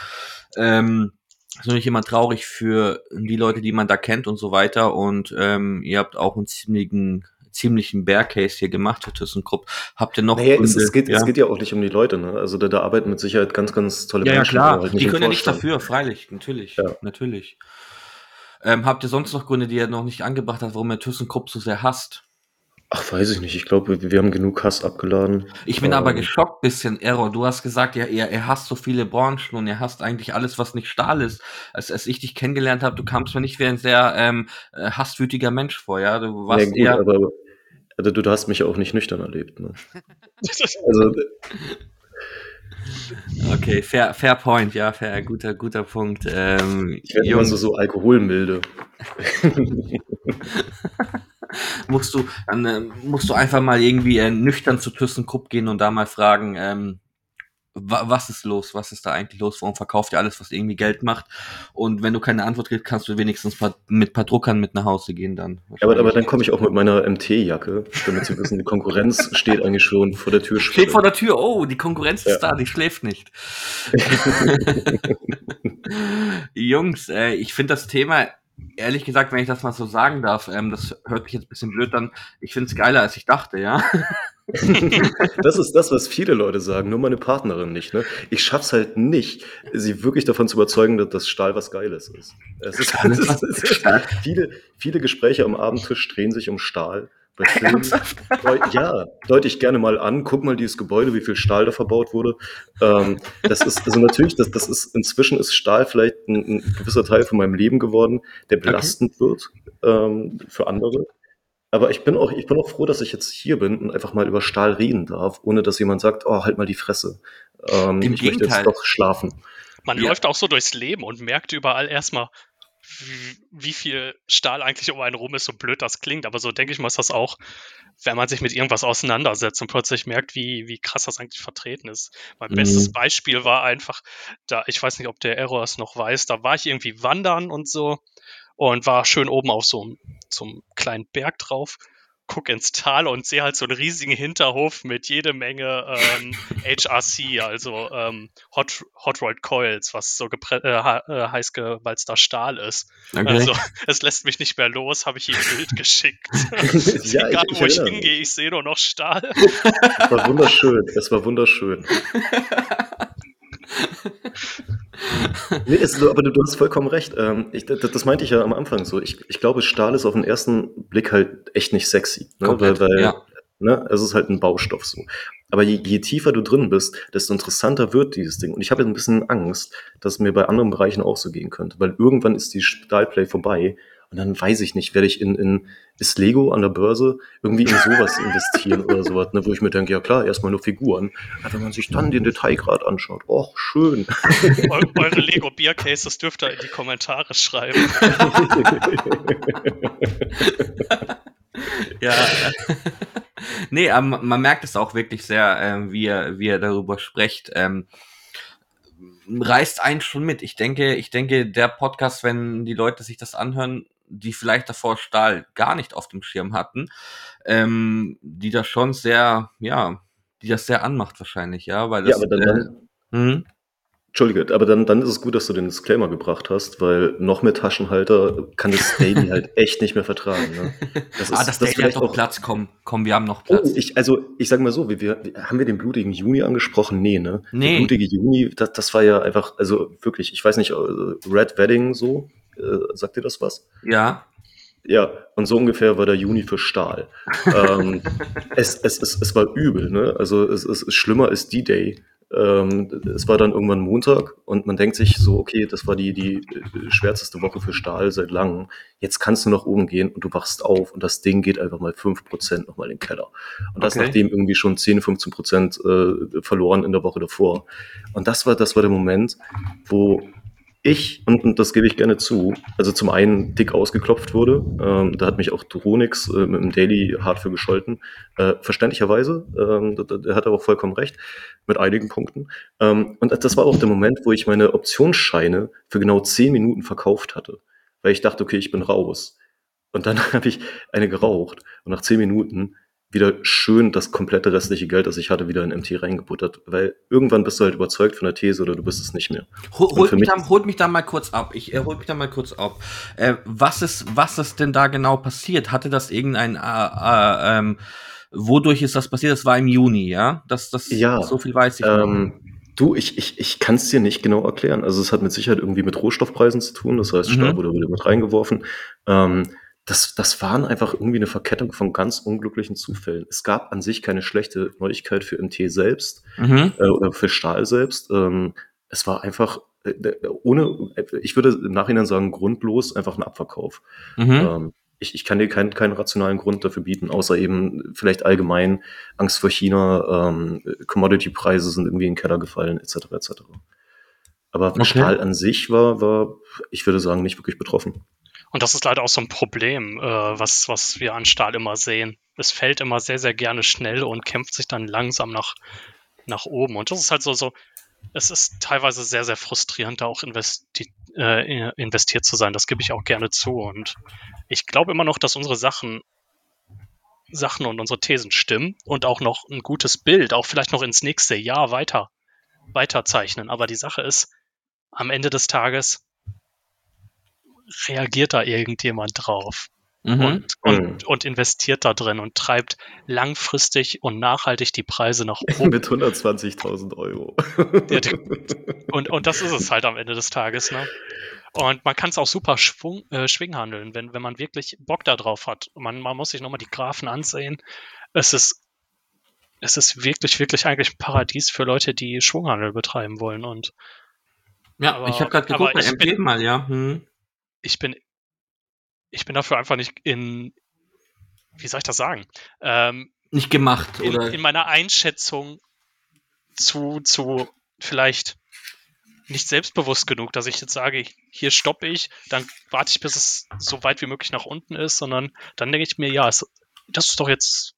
Ähm, ist natürlich immer traurig für die Leute, die man da kennt und so weiter. Und ähm, ihr habt auch einen ziemlichen ziemlichen Bear Case hier gemacht für ThyssenKrupp. Habt ihr noch naja, es, es, geht, ja? es geht ja auch nicht um die Leute, ne? Also da, da arbeiten mit Sicherheit ganz, ganz tolle ja, Menschen. Ja, klar. Halt die können ja nicht dafür, freilich, natürlich. Ja. Natürlich. Ähm, habt ihr sonst noch Gründe, die ihr noch nicht angebracht habt, warum ihr ThyssenKrupp so sehr hasst? Ach, weiß ich nicht. Ich glaube, wir haben genug Hass abgeladen. Ich bin ähm, aber geschockt bisschen, Error. Du hast gesagt, ja, er, er hasst so viele Branchen und er hasst eigentlich alles, was nicht Stahl ist. Als, als ich dich kennengelernt habe, du kamst mir nicht wie ein sehr ähm, äh, hasswütiger Mensch vor, ja. Du warst ja, gut, eher. Aber, also, du, du hast mich auch nicht nüchtern erlebt, ne? also. Okay, fair, fair point, ja, fair, guter, guter Punkt. Ähm, ich werde immer so, so alkoholmilde. musst du, dann äh, musst du einfach mal irgendwie äh, nüchtern zu ThyssenKrupp gehen und da mal fragen, ähm, was ist los? Was ist da eigentlich los? Warum verkauft ihr alles, was irgendwie Geld macht? Und wenn du keine Antwort kriegst, kannst du wenigstens mit ein paar Druckern mit nach Hause gehen dann. Ja, aber, aber dann komme ich auch mit meiner MT-Jacke, damit sie wissen, die Konkurrenz steht eigentlich schon vor der Tür. Steht vor der Tür, oh, die Konkurrenz ist ja. da, die schläft nicht. Jungs, äh, ich finde das Thema ehrlich gesagt, wenn ich das mal so sagen darf, ähm, das hört sich jetzt ein bisschen blöd an, ich finde es geiler, als ich dachte, ja. das ist das, was viele Leute sagen, nur meine Partnerin nicht. Ne? Ich schaff's halt nicht, sie wirklich davon zu überzeugen, dass das Stahl was Geiles ist. Ist, es ist viele, viele Gespräche am Abendtisch drehen sich um Stahl. Bei Filmen, ja, deute ich gerne mal an, guck mal dieses Gebäude, wie viel Stahl da verbaut wurde. Ähm, das ist, also natürlich, das, das ist, inzwischen ist Stahl vielleicht ein, ein gewisser Teil von meinem Leben geworden, der belastend okay. wird ähm, für andere. Aber ich bin auch, ich bin auch froh, dass ich jetzt hier bin und einfach mal über Stahl reden darf, ohne dass jemand sagt, oh, halt mal die Fresse. Ähm, Im ich möchte Gegenteil. jetzt doch schlafen. Man Ja. läuft auch so durchs Leben und merkt überall erstmal, wie- viel Stahl eigentlich um einen rum ist, so blöd das klingt. Aber so denke ich mal, ist das auch, wenn man sich mit irgendwas auseinandersetzt und plötzlich merkt, wie, wie krass das eigentlich vertreten ist. Mein Mhm. bestes Beispiel war einfach, da, ich weiß nicht, ob der Error es noch weiß, da war ich irgendwie wandern und so und war schön oben auf so einem, so einem kleinen Berg drauf. Guck ins Tal und sehe halt so einen riesigen Hinterhof mit jede Menge ähm, HRC, also ähm, Hot, Hot Rolled Coils, was so gepre- äh, äh, heiß gewalzter Stahl ist. Okay. Also es lässt mich nicht mehr los, habe ich ihm ein Bild geschickt. Ja, Egal, ich- ich wo ich hingehe, ich sehe nur noch Stahl. Es war wunderschön. Es war wunderschön. Nee, es, aber du, du hast vollkommen recht. Ähm, ich, das, das meinte ich ja am Anfang so. Ich, ich glaube, Stahl ist auf den ersten Blick halt echt nicht sexy. Ne? Komplett, weil, weil ja. ne, es ist halt ein Baustoff so. Aber je, je tiefer du drin bist, desto interessanter wird dieses Ding. Und ich habe jetzt ein bisschen Angst, dass es mir bei anderen Bereichen auch so gehen könnte. Weil irgendwann ist die Stahlplay vorbei und dann weiß ich nicht, werde ich in, in ist Lego an der Börse irgendwie in sowas investieren oder sowas, ne, wo ich mir denke, ja klar, erstmal nur Figuren. Aber wenn man sich dann den Detailgrad anschaut, oh, schön. Eu eure Lego Beer Cases dürft ihr in die Kommentare schreiben. Ja. nee, aber man merkt es auch wirklich sehr, ähm, wie, er, wie er darüber spricht. Ähm, reißt einen schon mit. Ich denke, ich denke, der Podcast, wenn die Leute sich das anhören, die vielleicht davor Stahl gar nicht auf dem Schirm hatten, ähm, die das schon sehr, ja, die das sehr anmacht wahrscheinlich, ja, weil Ja, das, aber dann, dann äh, hm? Entschuldige, aber dann, dann ist es gut, dass du den Disclaimer gebracht hast, weil noch mehr Taschenhalter kann das Daily halt echt nicht mehr vertragen. Ne? Das ah, das, Daily hat auch- Platz, komm, komm, wir haben noch Oh, Platz. ich, also ich sage mal so, wir, wir, haben wir den blutigen Juni angesprochen? Nee, ne? Nee. Der blutige Juni, das, das war ja einfach, also wirklich, ich weiß nicht, äh, Red Wedding so, äh, sagt dir das was? ja, Ja, und so ungefähr war der Juni für Stahl. ähm, es, es, es, es war übel, ne? Also es, es ist schlimmer als D-Day. Ähm, es war dann irgendwann Montag und man denkt sich so, okay, das war die, die äh, schwärzeste Woche für Stahl seit langem. Jetzt kannst du nach oben gehen und du wachst auf und das Ding geht einfach mal 5% nochmal in den Keller. Und das Okay. nachdem irgendwie schon 10, 15% äh, verloren in der Woche davor. Und das war, das war der Moment, wo ich, und, und das gebe ich gerne zu, also zum einen dick ausgeklopft wurde, ähm, da hat mich auch Dronix äh, mit dem Daily hart für gescholten, äh, verständlicherweise, ähm, da- da- hat aber auch vollkommen recht, mit einigen Punkten. Ähm, und das war auch der Moment, wo ich meine Optionsscheine für genau 10 Minuten verkauft hatte, weil ich dachte, okay, ich bin raus. Und dann habe ich eine geraucht und nach 10 Minuten wieder schön das komplette restliche Geld, das ich hatte, wieder in MT reingebuttert, weil irgendwann bist du halt überzeugt von der These oder du bist es nicht mehr. Hol, holt, mich mich- da, holt mich da mal kurz ab. Ich äh, holt mich da mal kurz ab. Äh, was ist, was ist denn da genau passiert? Hatte das irgendein, äh, äh, ähm, wodurch ist das passiert? Das war im Juni, ja? Das, das, Ja, so viel weiß ich noch. Ähm, du, ich, ich, ich kann es dir nicht genau erklären. Also es hat mit Sicherheit irgendwie mit Rohstoffpreisen zu tun. Das heißt, Mhm. Stahl wurde wieder mit reingeworfen. Ähm, das, das waren einfach irgendwie eine Verkettung von ganz unglücklichen Zufällen. Es gab an sich keine schlechte Neuigkeit für MT selbst Mhm. äh, oder für Stahl selbst. Ähm, es war einfach äh, ohne, ich würde im Nachhinein sagen, grundlos einfach ein Abverkauf. Mhm. Ähm, ich, ich kann dir keinen, keinen rationalen Grund dafür bieten, außer eben vielleicht allgemein Angst vor China, ähm, Commodity-Preise sind irgendwie in den Keller gefallen, etc. etc. Aber Okay. Stahl an sich war, war, ich würde sagen, nicht wirklich betroffen. Und das ist leider auch so ein Problem, äh, was, was wir an Stahl immer sehen. Es fällt immer sehr, sehr gerne schnell und kämpft sich dann langsam nach, nach oben. Und das ist halt so, so, es ist teilweise sehr, sehr frustrierend, da auch investi äh, investiert zu sein. Das gebe ich auch gerne zu. Und ich glaube immer noch, dass unsere Sachen, Sachen und unsere Thesen stimmen und auch noch ein gutes Bild, auch vielleicht noch ins nächste Jahr weiter, weiter zeichnen. Aber die Sache ist, am Ende des Tages reagiert da irgendjemand drauf Mhm. und, und, Mhm. und investiert da drin und treibt langfristig und nachhaltig die Preise nach oben. Mit 120.000 Euro. Und, und das ist es halt am Ende des Tages. Ne? Und man kann es auch super schwung, äh, schwinghandeln, wenn, wenn man wirklich Bock da drauf hat. Man, man muss sich nochmal die Graphen ansehen. Es ist, es ist wirklich, wirklich eigentlich ein Paradies für Leute, die Schwunghandel betreiben wollen. Und Ja, aber- ich habe gerade geguckt bei ich MT bin- mal, ja. Hm. Ich bin, ich bin dafür einfach nicht in, wie soll ich das sagen? Ähm, Nicht gemacht, in, oder? in meiner Einschätzung zu, zu vielleicht nicht selbstbewusst genug, dass ich jetzt sage, hier stoppe ich, dann warte ich, bis es so weit wie möglich nach unten ist, sondern dann denke ich mir, ja, es, das ist doch jetzt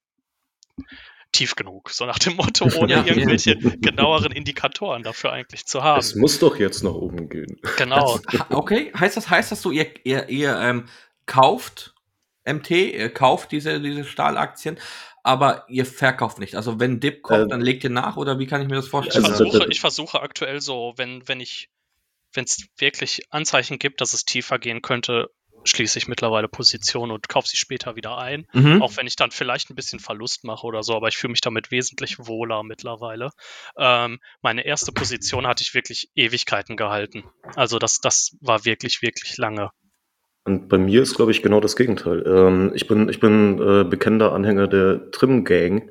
tief genug, so nach dem Motto, ohne Ja, irgendwelche genaueren Indikatoren dafür eigentlich zu haben. Es muss doch jetzt nach oben gehen. Genau. Das, okay, heißt das, heißt das so, ihr, ihr, ihr ähm, kauft MT, ihr kauft diese, diese Stahlaktien, aber ihr verkauft nicht. Also wenn Dip kommt, Äh, dann legt ihr nach oder wie kann ich mir das Ich vorstellen? Also, versuche, ich versuche aktuell so, wenn, wenn ich, wenn es wirklich Anzeichen gibt, dass es tiefer gehen könnte, schließe ich mittlerweile Position und kaufe sie später wieder ein. mhm. Auch wenn ich dann vielleicht ein bisschen Verlust mache oder so, aber ich fühle mich damit wesentlich wohler mittlerweile. Ähm, meine erste Position hatte ich wirklich Ewigkeiten gehalten. Also das, das war wirklich, wirklich lange. Und bei mir ist, glaube ich, genau das Gegenteil. Ähm, ich bin, ich bin äh, bekennender Anhänger der Trim-Gang,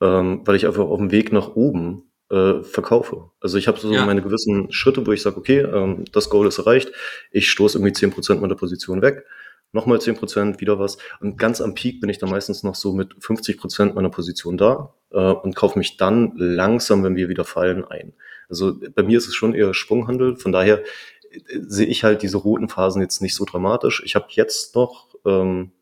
ähm, weil ich einfach auf dem Weg nach oben äh, verkaufe. Also ich habe so Ja. meine gewissen Schritte, wo ich sage, okay, ähm, das Goal ist erreicht, ich stoße irgendwie 10% meiner Position weg, nochmal 10%, wieder was. Und ganz am Peak bin ich dann meistens noch so mit 50% meiner Position da äh, und kaufe mich dann langsam, wenn wir wieder fallen, ein. Also bei mir ist es schon eher Schwunghandel, von daher äh, sehe ich halt diese roten Phasen jetzt nicht so dramatisch. Ich habe jetzt noch, ähm,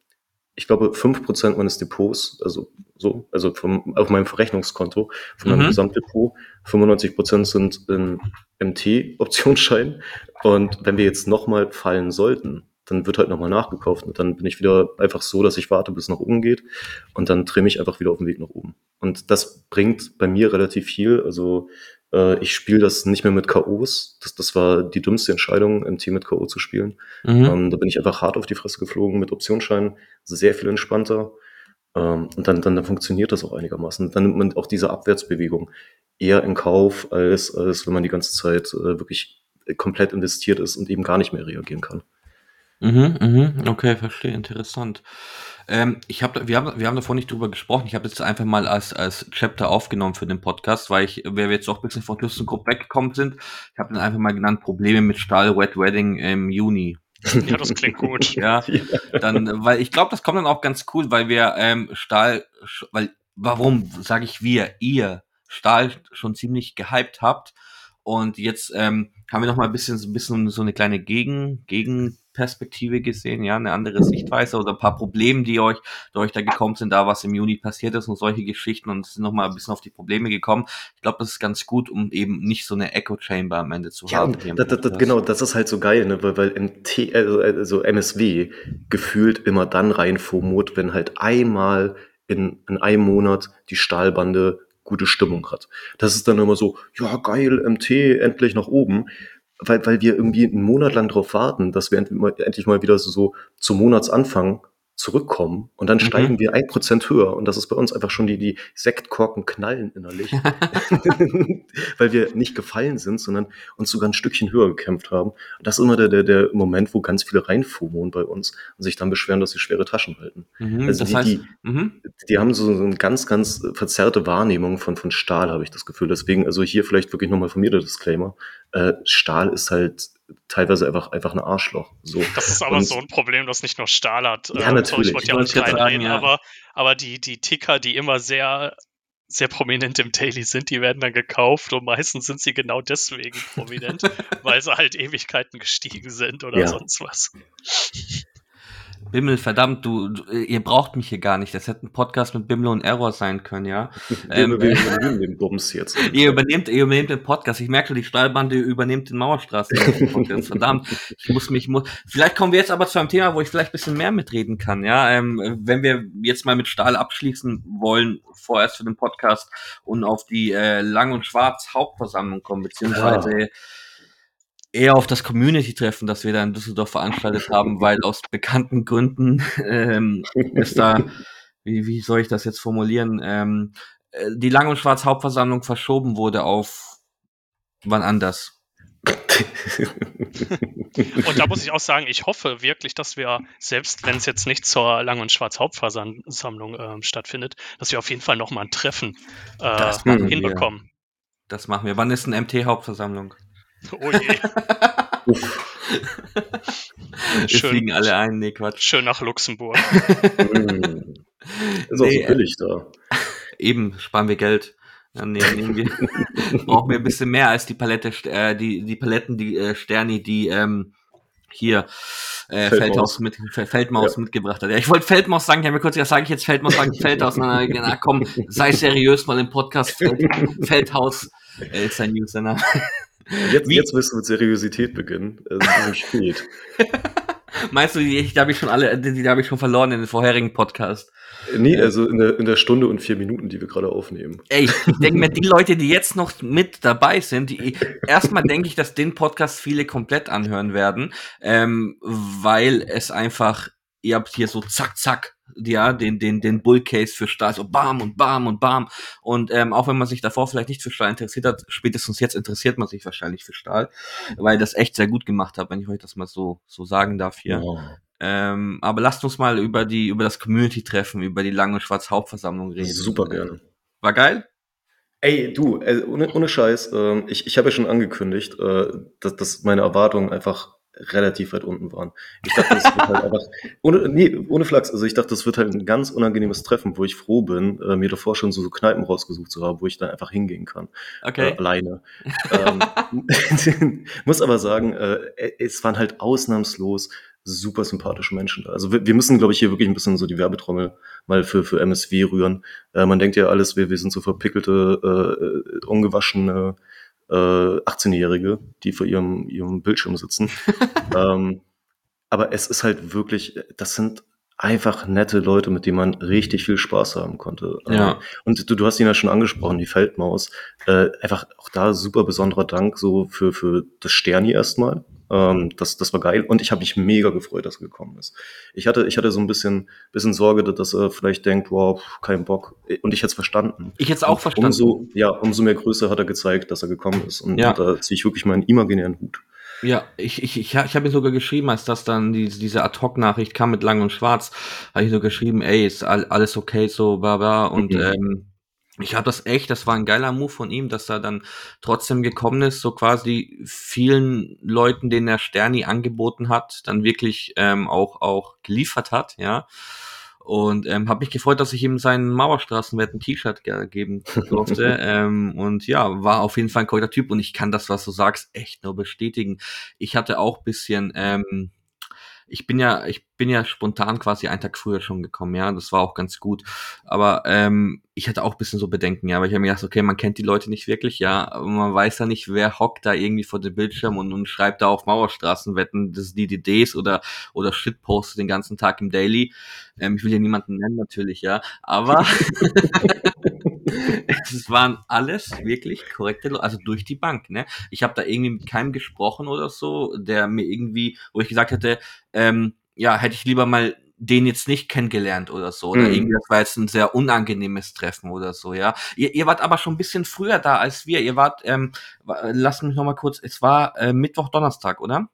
ich glaube, 5% meines Depots, also so, also vom, auf meinem Verrechnungskonto, von meinem Mhm. Gesamtdepot, 95% sind in MT-Optionsschein. Und wenn wir jetzt nochmal fallen sollten, dann wird halt nochmal nachgekauft und dann bin ich wieder einfach so, dass ich warte, bis es nach oben geht und dann trimme ich einfach wieder auf den Weg nach oben. Und das bringt bei mir relativ viel. Also äh, ich spiele das nicht mehr mit KOs. Das, das war die dümmste Entscheidung, im Team mit KO zu spielen. Mhm. Ähm, da bin ich einfach hart auf die Fresse geflogen mit Optionsscheinen, sehr viel entspannter. Ähm, und dann, dann, dann funktioniert das auch einigermaßen. Dann nimmt man auch diese Abwärtsbewegung eher in Kauf, als, als wenn man die ganze Zeit äh, wirklich komplett investiert ist und eben gar nicht mehr reagieren kann. Mhm, mhm, okay, verstehe, interessant. Ähm, ich hab, da- wir, haben, wir haben davor nicht drüber gesprochen. Ich habe das einfach mal als, als Chapter aufgenommen für den Podcast, weil ich, weil wir jetzt auch ein bisschen von ThyssenKrupp weggekommen sind. Ich habe dann einfach mal genannt Probleme mit Stahl Wet Wedding im Juni. Ja, das klingt gut. Ja, dann, weil ich glaube, das kommt dann auch ganz cool, weil wir ähm, Stahl, sch- weil, warum sage ich wir, ihr Stahl schon ziemlich gehypt habt und jetzt ähm, haben wir noch mal ein bisschen, so ein bisschen so eine kleine Gegen, Gegenperspektive gesehen, ja, eine andere Sichtweise oder ein paar Probleme, die euch, die euch da gekommen sind, da was im Juni passiert ist und solche Geschichten und sind noch mal ein bisschen auf die Probleme gekommen. Ich glaube, das ist ganz gut, um eben nicht so eine Echo Chamber am Ende zu Ja, haben. das, das, das, genau, das ist halt so geil, ne? weil, weil MT, also, also MSW gefühlt immer dann rein FOMOt, wenn halt einmal in, in einem Monat die Stahlbande gute Stimmung hat. Das ist dann immer so, ja geil, MT, endlich nach oben, weil, weil wir irgendwie einen Monat lang darauf warten, dass wir endlich mal, wieder so, so zum Monatsanfang zurückkommen und dann Mhm. steigen wir ein Prozent höher und das ist bei uns einfach schon die, die Sektkorken knallen innerlich, weil wir nicht gefallen sind, sondern uns sogar ein Stückchen höher gekämpft haben. Und das ist immer der, der, der Moment, wo ganz viele reinfumoren bei uns und sich dann beschweren, dass sie schwere Taschen halten. Mhm, Also das die, heißt, die, mhm. die haben so so eine ganz, ganz verzerrte Wahrnehmung von, von Stahl, habe ich das Gefühl. Deswegen, also hier vielleicht wirklich nochmal von mir der Disclaimer. Äh, Stahl ist halt teilweise einfach, einfach ein Arschloch. So. Das ist aber Und- so ein Problem, das nicht nur Stahl hat. Ja, Ähm, natürlich. Ich wollte ja auch nicht reinreden, ja. aber, aber die, die Ticker, die immer sehr, sehr prominent im Daily sind, die werden dann gekauft und meistens sind sie genau deswegen prominent, weil sie halt Ewigkeiten gestiegen sind oder Ja. sonst was. Bimmel, verdammt, du, du, ihr braucht mich hier gar nicht. Das hätte ein Podcast mit Bimmel und Error sein können, ja. Wir, Ähm, wir übernehmen den Bums jetzt. Ihr übernehmt, ihr übernehmt den Podcast. Ich merke schon, die Stahlbande übernimmt den Mauerstraßen-Podcast. Verdammt, ich muss mich, muss, vielleicht kommen wir jetzt aber zu einem Thema, wo ich vielleicht ein bisschen mehr mitreden kann, ja. Ähm, wenn wir jetzt mal mit Stahl abschließen wollen, vorerst für den Podcast und auf die äh, Lang- und Schwarz-Hauptversammlung kommen, beziehungsweise eher auf das Community-Treffen, das wir da in Düsseldorf veranstaltet haben, weil aus bekannten Gründen ähm, ist da, wie, wie soll ich das jetzt formulieren, ähm, äh, die Lang- und Schwarz-Hauptversammlung verschoben wurde auf wann anders. Und da muss ich auch sagen, ich hoffe wirklich, dass wir, selbst wenn es jetzt nicht zur Lang- und Schwarz-Hauptversammlung ähm, stattfindet, dass wir auf jeden Fall nochmal ein Treffen äh, Das machen wir. hinbekommen. Das machen wir. Wann ist eine MT-Hauptversammlung? Oh je. Wir Schön. fliegen alle ein, nee, Quatsch. Schön nach Luxemburg. Ist auch Nee, so billig da. Eben, sparen wir Geld. Ja, nee, nehmen wir, brauchen wir ein bisschen mehr als die Palette, äh, die, die Paletten, die äh, Sterni, die ähm, hier äh, Feldmaus. Feldhaus mit Fe- Feldmaus mitgebracht hat. Ja, ich wollte Feldmaus sagen, ich habe mir kurz gesagt, sage ich jetzt Feldmaus, sage ich Feldhaus. Na, na, komm, sei seriös mal im Podcast. Feld, Feldhaus äh, ist sein User. Jetzt, Wie- jetzt wirst du mit Seriosität beginnen. Es ist ein spät. Meinst du, die, die habe ich schon alle, die, die habe ich schon verloren in den vorherigen Podcast. Nee, also in der, in der Stunde und vier Minuten, die wir gerade aufnehmen. Ey, ich denke mir, die Leute, die jetzt noch mit dabei sind, die, erstmal denke ich, dass den Podcast viele komplett anhören werden, ähm, weil es einfach, ihr habt hier so zack, zack, ja, den, den, den Bullcase für Stahl, so bam und bam und bam. Und ähm, auch wenn man sich davor vielleicht nicht für Stahl interessiert hat, spätestens jetzt interessiert man sich wahrscheinlich für Stahl, weil das echt sehr gut gemacht habt, wenn ich euch das mal so, so sagen darf hier. Ja. Ähm, aber lasst uns mal über die, über das Community-Treffen, über die Lang- und Schwarz-Hauptversammlung reden. Super gerne. War geil? Ey, du, äh, ohne, ohne Scheiß, ähm, ich, ich habe ja schon angekündigt, äh, dass, dass meine Erwartungen einfach relativ weit unten waren. Ich dachte, das wird halt einfach, ohne, nee, ohne Flachs, also ich dachte, das wird halt ein ganz unangenehmes Treffen, wo ich froh bin, äh, mir davor schon so, so Kneipen rausgesucht zu haben, wo ich dann einfach hingehen kann. Okay. Äh, alleine. ähm, muss aber sagen, äh, es waren halt ausnahmslos super sympathische Menschen da. Also wir, wir müssen, glaube ich, hier wirklich ein bisschen so die Werbetrommel mal für, für MSW rühren. Äh, man denkt ja alles, wir, wir sind so verpickelte, äh, ungewaschene äh, 18-Jährige, die vor ihrem, ihrem Bildschirm sitzen. ähm, aber es ist halt wirklich, das sind einfach nette Leute, mit denen man richtig viel Spaß haben konnte. Ja. Ähm, Und du, du hast ihn ja schon angesprochen, die Feldmaus. Äh, einfach auch da super besonderer Dank so für, für das Sterni erstmal. Ähm, das, das war geil und ich habe mich mega gefreut, dass er gekommen ist. Ich hatte, ich hatte so ein bisschen, bisschen Sorge, dass er vielleicht denkt, wow, kein Bock. Und ich hätte es verstanden. Ich jetzt auch Und verstanden. Umso, ja, umso mehr Größe hat er gezeigt, dass er gekommen ist. Und, Ja. und da ziehe ich wirklich meinen imaginären Hut. Ja, ich, ich, ich, ich habe mir sogar geschrieben, als das dann die, diese Ad-Hoc-Nachricht kam mit Lang und Schwarz, habe ich so geschrieben, ey, ist all, alles okay, so, bla, bla. Und Mhm. ähm, ich habe das echt, das war ein geiler Move von ihm, dass er dann trotzdem gekommen ist, so quasi vielen Leuten, denen er Sterni angeboten hat, dann wirklich ähm, auch, auch geliefert hat, ja. Und ähm, habe mich gefreut, dass ich ihm seinen Mauerstraßenwetten-T-Shirt ge geben durfte. ähm, und ja, war auf jeden Fall ein korrekter Typ. Und ich kann das, was du sagst, echt nur bestätigen. Ich hatte auch bisschen, ähm, ich bin ja, ich bin ja spontan quasi einen Tag früher schon gekommen, ja, das war auch ganz gut. Aber ähm, ich hatte auch ein bisschen so Bedenken, ja, weil ich habe mir gedacht, okay, man kennt die Leute nicht wirklich, ja, aber man weiß ja nicht, wer hockt da irgendwie vor dem Bildschirm und, und schreibt da auf Mauerstraßenwetten, das die DDs oder oder Shitposts den ganzen Tag im Daily. Ähm, ich will ja niemanden nennen natürlich, ja, aber es waren alles wirklich korrekte Leute, also durch die Bank, ne? Ich habe da irgendwie mit keinem gesprochen oder so, der mir irgendwie, wo ich gesagt hätte, ähm, ja, hätte ich lieber mal den jetzt nicht kennengelernt oder so. Oder Mhm. irgendwie, das war jetzt ein sehr unangenehmes Treffen oder so, ja. Ihr, ihr wart aber schon ein bisschen früher da als wir. Ihr wart, ähm, lasst mich noch mal kurz, es war äh, Mittwoch, Donnerstag, oder?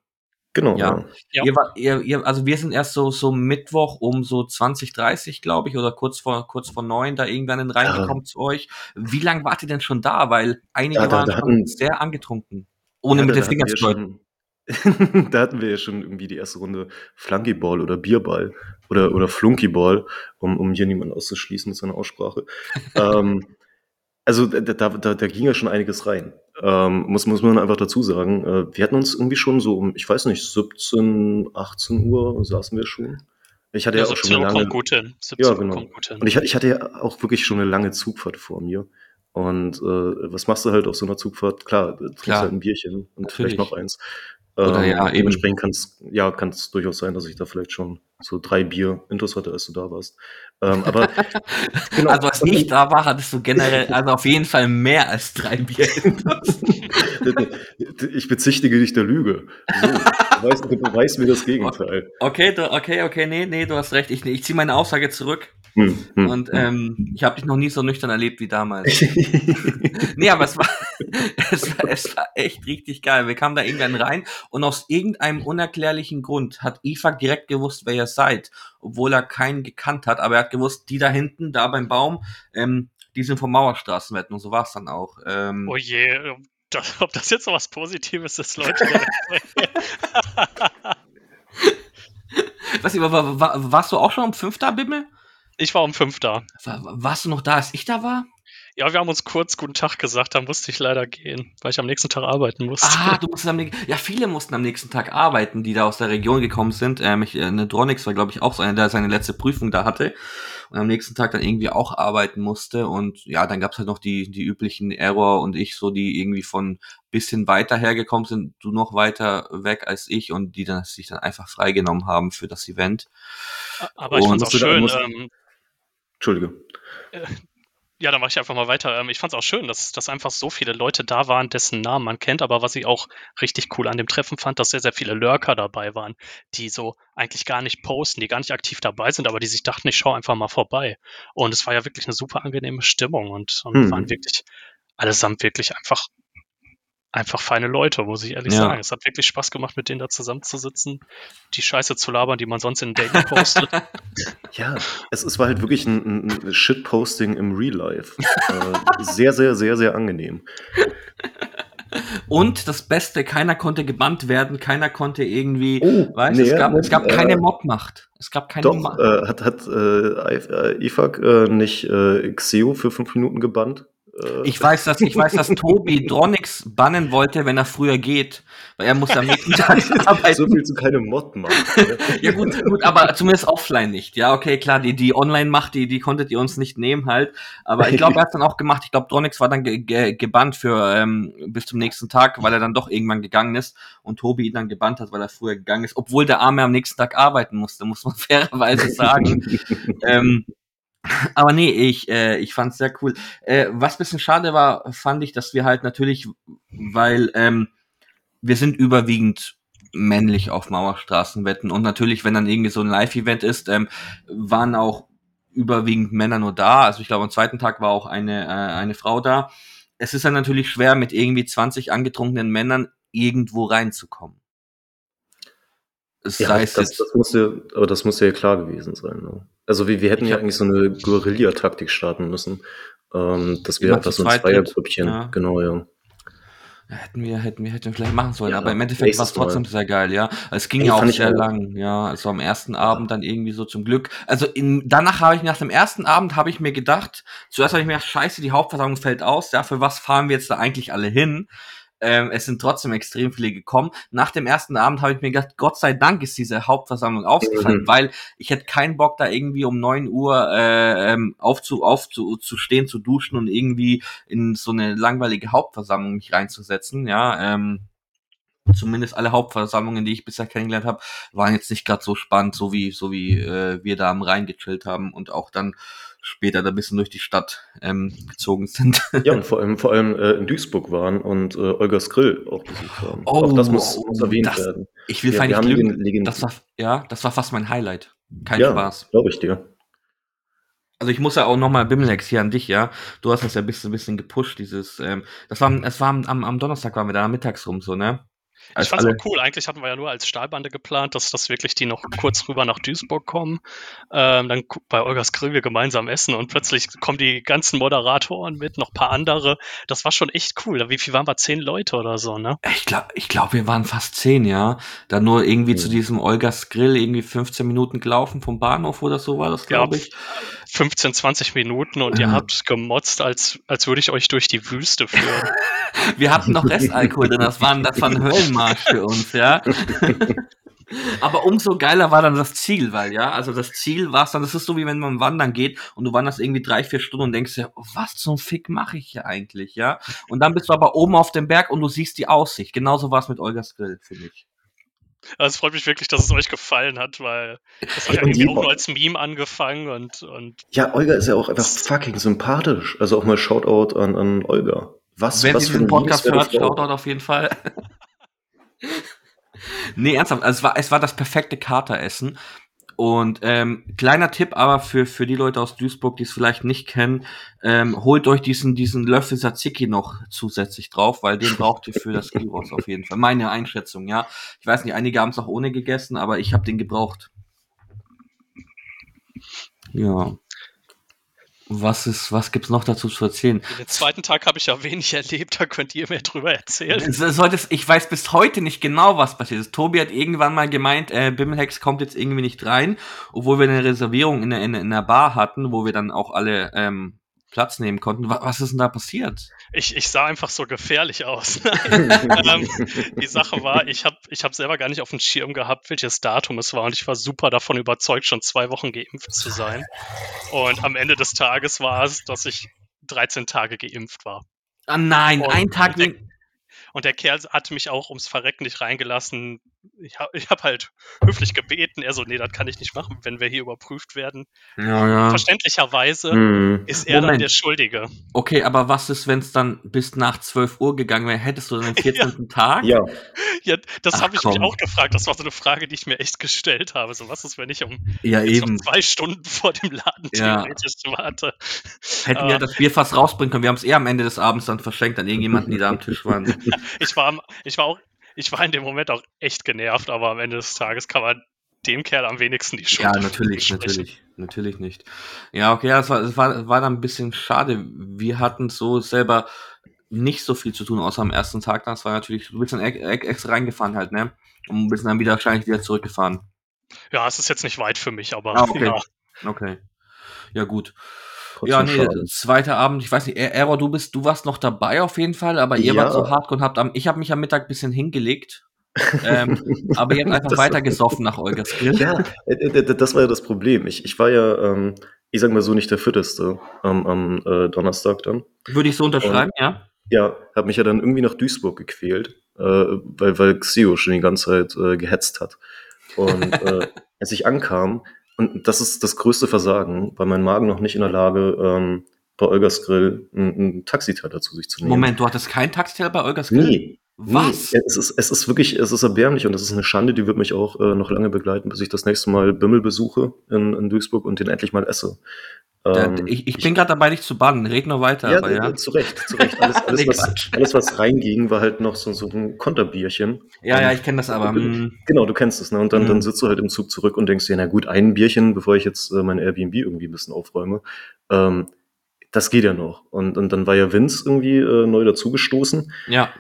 Genau. Ja. Ja. Ihr war, ihr, ihr, also wir sind erst so, so Mittwoch um so 20, 30, glaube ich, oder kurz vor, kurz vor neun da irgendwann reingekommen zu euch. Wie lange wart ihr denn schon da? Weil einige Ja, da- waren da schon hatten- sehr angetrunken. Ohne Ja, mit den Fingern zu deuten. schon- da hatten wir ja schon irgendwie die erste Runde Flunkyball oder Bierball oder, oder Flunkyball, um, um hier niemanden auszuschließen mit seiner Aussprache. ähm, also da, da, da, da ging ja schon einiges rein. Ähm, muss, muss man einfach dazu sagen. Äh, wir hatten uns irgendwie schon so um, ich weiß nicht, 17, 18 Uhr saßen wir schon. Ich hatte ja, Ja, auch schon 17 eine lange, kommt gut hin. 17 Ja, genau. gut hin. und ich, hatte- ich hatte ja auch wirklich schon eine lange Zugfahrt vor mir. Und äh, was machst du halt auf so einer Zugfahrt? Klar, du trinkst Klar. halt ein Bierchen und Natürlich. vielleicht noch eins. Oder Ähm, ja, eben. dementsprechend kann es ja, kann's durchaus sein, dass ich da vielleicht schon so drei Bier intus hatte, als du da warst. Ähm, aber genau. Also als ich da war, hattest du generell, also auf jeden Fall mehr als drei Bier. ich bezichtige dich der Lüge. So, du, weißt, du beweist mir das Gegenteil. Okay, du, okay, okay, nee, nee, du hast recht. Ich, ich ziehe meine Aussage zurück. Hm, hm, Und hm. ähm, ich habe dich noch nie so nüchtern erlebt wie damals. Nee, aber es war, es war, es war echt richtig geil. Wir kamen da irgendwann rein und aus irgendeinem unerklärlichen Grund hat Ifak direkt gewusst, wer ihr seid, obwohl er keinen gekannt hat, aber er hat gewusst, die da hinten, da beim Baum, ähm, die sind vom Mauerstraßenwetten und so war es dann auch. Ähm, Oh je, das, ob das jetzt so was Positives ist, Leute. Was, war, war, warst du auch schon um fünf da, Bimmel? Ich war um fünf da. War, warst du noch da, als ich da war? Ja, wir haben uns kurz guten Tag gesagt, dann musste ich leider gehen, weil ich am nächsten Tag arbeiten musste. Ah, du musstest am nächsten Ja, viele mussten am nächsten Tag arbeiten, die da aus der Region gekommen sind. Ähm, ich, äh, Dronix war, glaube ich, auch so einer, der seine letzte Prüfung da hatte und am nächsten Tag dann irgendwie auch arbeiten musste. Und ja, dann gab's halt noch die, die üblichen Error und ich, so die irgendwie von bisschen weiter hergekommen sind, du noch weiter weg als ich und die dann sich dann einfach freigenommen haben für das Event. Aber ich fand's auch schön. Ähm, Entschuldige. Ja, dann mache ich einfach mal weiter. Ähm, ich fand es auch schön, dass, dass einfach so viele Leute da waren, dessen Namen man kennt. Aber was ich auch richtig cool an dem Treffen fand, dass sehr, sehr viele Lurker dabei waren, die so eigentlich gar nicht posten, die gar nicht aktiv dabei sind, aber die sich dachten, ich schaue einfach mal vorbei. Und es war ja wirklich eine super angenehme Stimmung und, und hm. waren wirklich allesamt wirklich einfach einfach feine Leute, muss ich ehrlich ja. sagen. Es hat wirklich Spaß gemacht, mit denen da zusammenzusitzen, die Scheiße zu labern, die man sonst in Daily postet. ja, es, es war halt wirklich ein, ein Shitposting im Real Life. äh, sehr, sehr, sehr, sehr angenehm. Und das Beste, keiner konnte gebannt werden, keiner konnte irgendwie, oh, weißt, nee, es gab, es gab keine äh, Mobmacht. Es gab keine Doch, Mobmacht. Äh, hat, hat äh, IFAG äh, nicht äh, Xeo für fünf Minuten gebannt? Äh, ich weiß, dass, ich weiß, dass Tobi Dronix bannen wollte, wenn er früher geht, weil er muss am nächsten Tag arbeiten. So viel zu keine Mod machen. ja gut, gut, aber zumindest offline nicht. Ja, okay, klar, die, die Online-Macht, die, die konntet ihr uns nicht nehmen halt. Aber ich glaube, er hat dann auch gemacht. Ich glaube, Dronix war dann ge ge gebannt für ähm, bis zum nächsten Tag, weil er dann doch irgendwann gegangen ist und Tobi ihn dann gebannt hat, weil er früher gegangen ist, obwohl der Arme am nächsten Tag arbeiten musste, muss man fairerweise sagen. ähm, aber nee, ich, äh, ich fand's sehr cool. Äh, was bisschen schade war, fand ich, dass wir halt natürlich, weil ähm, wir sind überwiegend männlich auf Mauerstraßenwetten und natürlich, wenn dann irgendwie so ein Live-Event ist, ähm, waren auch überwiegend Männer nur da. Also ich glaube, am zweiten Tag war auch eine, äh, eine Frau da. Es ist dann natürlich schwer, mit irgendwie 20 angetrunkenen Männern irgendwo reinzukommen. Es ja, das, das, muss ja, aber das muss ja klar gewesen sein. Ne? Also wir, wir hätten ja eigentlich so eine Guerilla-Taktik starten müssen, ähm, dass wir einfach so ein Zweiergrüppchen, ja. genau, ja. Ja, hätten wir, hätten wir, hätten wir vielleicht machen sollen, ja, aber im Endeffekt war es trotzdem Mal. sehr geil, ja. Es ging Ey, ja auch sehr lang, ja. Also am ersten Abend dann irgendwie so zum Glück. Also in, danach habe ich nach dem ersten Abend habe ich mir gedacht, zuerst habe ich mir gedacht, scheiße, die Hauptversammlung fällt aus, ja, für was fahren wir jetzt da eigentlich alle hin? Ähm, es sind trotzdem extrem viele gekommen. Nach dem ersten Abend habe ich mir gedacht, Gott sei Dank ist diese Hauptversammlung ausgefallen, mhm. weil ich hätte keinen Bock, da irgendwie um neun Uhr äh, ähm, aufzu, aufzu, zu stehen, zu duschen und irgendwie in so eine langweilige Hauptversammlung mich reinzusetzen. Ja, ähm, zumindest alle Hauptversammlungen, die ich bisher kennengelernt habe, waren jetzt nicht gerade so spannend, so wie so wie äh, wir da am Rhein gechillt haben und auch dann später da ein bisschen durch die Stadt ähm, gezogen sind. Ja, und vor allem, vor allem äh, in Duisburg waren und äh, Olgas Grill auch besucht haben. Oh, auch das muss, muss erwähnt das, werden. Ich will ja, nicht lügen. Das war, ja, das war fast mein Highlight. Kein ja, Spaß. glaube ich dir. Also ich muss ja auch nochmal Bimlex hier an dich, ja. Du hast das ja ein bisschen, ein bisschen gepusht, dieses, ähm, das war, es war am, am Donnerstag waren wir da mittags rum so, ne? Ich fand es auch cool. Eigentlich hatten wir ja nur als Stahlbande geplant, dass, dass wirklich die noch kurz rüber nach Duisburg kommen, ähm, dann bei Olgas Grill wir gemeinsam essen und plötzlich kommen die ganzen Moderatoren mit, noch paar andere. Das war schon echt cool. Wie viel waren wir? Zehn Leute oder so, ne? Ich glaube, ich glaub, wir waren fast zehn, ja. Dann nur irgendwie mhm. zu diesem Olgas Grill irgendwie 15 Minuten gelaufen vom Bahnhof oder so war das, glaube ja, ich. 15, 20 Minuten und ihr habt gemotzt, als, als würde ich euch durch die Wüste führen. wir hatten noch Restalkohol drin, das waren, das waren Höllenmarsch für uns, ja. Aber umso geiler war dann das Ziel, weil ja, also das Ziel war es dann, das ist so wie wenn man wandern geht und du wanderst irgendwie drei, vier Stunden und denkst dir, was zum Fick mache ich hier eigentlich, ja? Und dann bist du aber oben auf dem Berg und du siehst die Aussicht. Genauso war es mit Olgas Grill, finde ich. Also es freut mich wirklich, dass es euch gefallen hat, weil das hat ja irgendwie auch nur als Meme angefangen und, und. Ja, Olga ist ja auch einfach fucking sympathisch. Also auch mal Shoutout an, an Olga. Was, Wenn was sie diesen Podcast hört, Shoutout auf jeden Fall. nee, ernsthaft, also es war, es war das perfekte Kateressen. Und ähm, kleiner Tipp aber für, für die Leute aus Duisburg, die es vielleicht nicht kennen, ähm, holt euch diesen, diesen Löffel Tzatziki noch zusätzlich drauf, weil den braucht ihr für das Gyros auf jeden Fall. Meine Einschätzung, ja. Ich weiß nicht, einige haben es auch ohne gegessen, aber ich habe den gebraucht. Ja. Was ist, was gibt's noch dazu zu erzählen? Den zweiten Tag habe ich ja wenig erlebt, da könnt ihr mir drüber erzählen. ich weiß bis heute nicht genau, was passiert ist. Tobi hat irgendwann mal gemeint, äh, Bimmelhex kommt jetzt irgendwie nicht rein, obwohl wir eine Reservierung in der, in, in der Bar hatten, wo wir dann auch alle ähm, Platz nehmen konnten. Was, was ist denn da passiert? Ich, ich sah einfach so gefährlich aus. ähm, die Sache war, ich habe ich hab selber gar nicht auf dem Schirm gehabt, welches Datum es war und ich war super davon überzeugt, schon zwei Wochen geimpft zu sein. Und am Ende des Tages war es, dass ich 13 Tage geimpft war. Ah nein, und, ein Tag. Und und der Kerl hat mich auch ums Verrecken nicht reingelassen. Ich habe ich hab halt höflich gebeten. Er so, nee, das kann ich nicht machen, wenn wir hier überprüft werden. Ja, ja. Verständlicherweise hm. ist er Moment. dann der Schuldige. Okay, aber was ist, wenn es dann bis nach 12 Uhr gegangen wäre? Hättest du dann den 14. ja. Tag? Ja. ja das habe ich komm. mich auch gefragt. Das war so eine Frage, die ich mir echt gestellt habe. So, was ist, wenn ich um ja, eben. zwei Stunden vor dem Laden theoretisch warte? Hätten wir äh, das Bier fast rausbringen können. Wir haben es eher am Ende des Abends dann verschenkt an irgendjemanden, die da am Tisch waren. ich war, ich war auch, ich war in dem Moment auch echt genervt, aber am Ende des Tages kann man dem Kerl am wenigsten die Schuld. Ja, natürlich, natürlich, natürlich nicht. Ja, okay, das war, das war, war dann ein bisschen schade. Wir hatten so selber nicht so viel zu tun, außer am ersten Tag. Das war natürlich, du bist dann extra reingefahren halt, ne? Und bist dann wieder wahrscheinlich wieder zurückgefahren. Ja, es ist jetzt nicht weit für mich, aber ah, okay. ja. Okay. Ja, gut. Ja, nee, schade. zweiter Abend, ich weiß nicht, Error, du bist, du warst noch dabei auf jeden Fall, aber ihr ja. wart so hardcore und habt am, ich habe mich am Mittag ein bisschen hingelegt. ähm, aber ihr habt einfach das weiter gesoffen nach Olgas Grill. Ja, äh, äh, das war ja das Problem. Ich, ich war ja, ähm, ich sag mal so, nicht der Fitteste ähm, am äh, Donnerstag dann. Würde ich so unterschreiben, und, ja? Ja, habe mich ja dann irgendwie nach Duisburg gequält, äh, weil, weil Xio schon die ganze Zeit äh, gehetzt hat. Und äh, als ich ankam, und das ist das größte Versagen, weil mein Magen noch nicht in der Lage, ähm, bei Olgas Grill ein, ein Taxiteller zu sich zu nehmen. Moment, du hattest kein Taxiteller bei Olgas Grill? Nee. Was? Nee, es, ist, es ist wirklich, es ist erbärmlich und es ist eine Schande, die wird mich auch äh, noch lange begleiten, bis ich das nächste Mal Bimmel besuche in, in Duisburg und den endlich mal esse. Ähm, ich, ich, bin gerade dabei, nicht zu bannen. Red noch weiter. Ja, aber, ja. zu Recht, zu Recht. Alles, alles, was, alles, was reinging, war halt noch so, so ein Konterbierchen. Ja, ja, ich kenne das aber. Hm. Genau, du kennst es. Ne? Und dann, mhm. dann sitzt du halt im Zug zurück und denkst dir, na gut, ein Bierchen, bevor ich jetzt äh, mein Airbnb irgendwie ein bisschen aufräume. Ähm, das geht ja noch. Und, und dann war ja Vince irgendwie äh, neu dazugestoßen. Ja.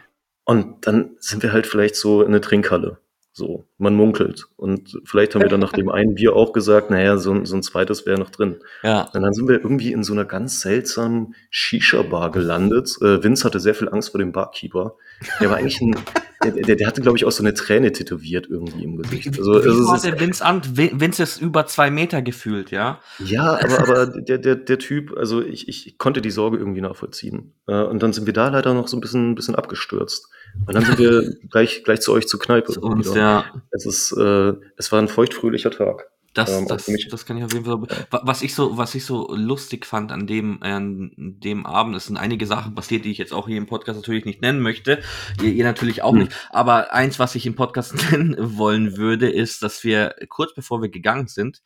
Und dann sind wir halt vielleicht so in eine Trinkhalle. So, man munkelt. Und vielleicht haben wir dann nach dem einen Bier auch gesagt, naja, so, so ein zweites wäre noch drin. Ja. Und dann sind wir irgendwie in so einer ganz seltsamen Shisha-Bar gelandet. Äh, Vince hatte sehr viel Angst vor dem Barkeeper. Der war eigentlich ein, der, der, der, hatte, glaube ich, auch so eine Träne tätowiert irgendwie im Gesicht. Also, Wie also, der Vince an? Vince ist über zwei Meter gefühlt, ja? Ja, aber, aber der, der, der Typ, also ich, ich konnte die Sorge irgendwie nachvollziehen. Äh, und dann sind wir da leider noch so ein bisschen, ein bisschen abgestürzt. Und dann sind wir gleich, gleich zu euch zur Kneipe. Zu uns, ja. Es ist, äh, es war ein feuchtfröhlicher Tag. Das, ähm, das, das kann ich auf jeden Fall. Was ich so, was ich so lustig fand an dem, an dem Abend, es sind einige Sachen passiert, die ich jetzt auch hier im Podcast natürlich nicht nennen möchte. Ihr, ihr natürlich auch hm. nicht. Aber eins, was ich im Podcast nennen wollen würde, ist, dass wir kurz bevor wir gegangen sind,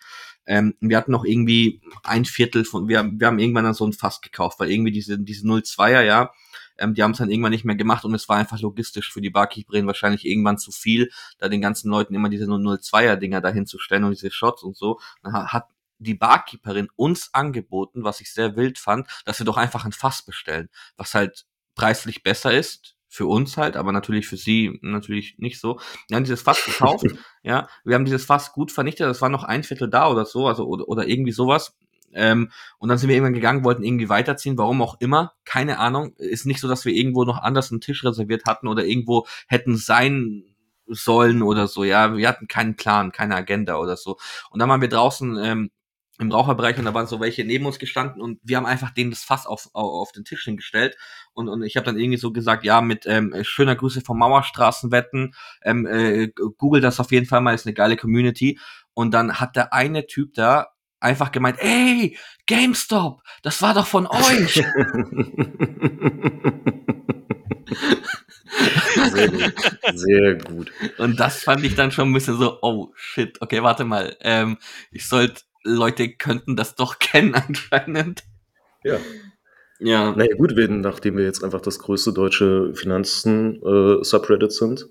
ähm, wir hatten noch irgendwie ein Viertel von, wir, wir haben irgendwann dann so ein Fass gekauft, weil irgendwie diese, diese 02er, ja, ähm, die haben es dann irgendwann nicht mehr gemacht und es war einfach logistisch für die Barkeeperin wahrscheinlich irgendwann zu viel, da den ganzen Leuten immer diese 002er Dinger dahin zu stellen und diese Shots und so. Dann hat die Barkeeperin uns angeboten, was ich sehr wild fand, dass wir doch einfach ein Fass bestellen, was halt preislich besser ist, für uns halt, aber natürlich für sie natürlich nicht so. Wir haben dieses Fass gekauft, ja, wir haben dieses Fass gut vernichtet, das war noch ein Viertel da oder so, also oder, oder irgendwie sowas. Ähm, und dann sind wir irgendwann gegangen, wollten irgendwie weiterziehen, warum auch immer, keine Ahnung. Ist nicht so, dass wir irgendwo noch anders einen Tisch reserviert hatten oder irgendwo hätten sein sollen oder so, ja. Wir hatten keinen Plan, keine Agenda oder so. Und dann waren wir draußen ähm, im Raucherbereich und da waren so welche neben uns gestanden und wir haben einfach denen das Fass auf, auf, den Tisch hingestellt und, und ich habe dann irgendwie so gesagt, ja, mit ähm, schöner Grüße vom Mauerstraßenwetten, ähm, äh, google das auf jeden Fall mal, ist eine geile Community und dann hat der eine Typ da einfach gemeint, ey, GameStop, das war doch von euch. Sehr gut. Sehr gut. Und das fand ich dann schon ein bisschen so, oh shit, okay, warte mal. Ähm, ich sollte, Leute könnten das doch kennen anscheinend. Ja. Ja. Naja, gut, wenn, nachdem wir jetzt einfach das größte deutsche Finanzen-Subreddit äh, sind,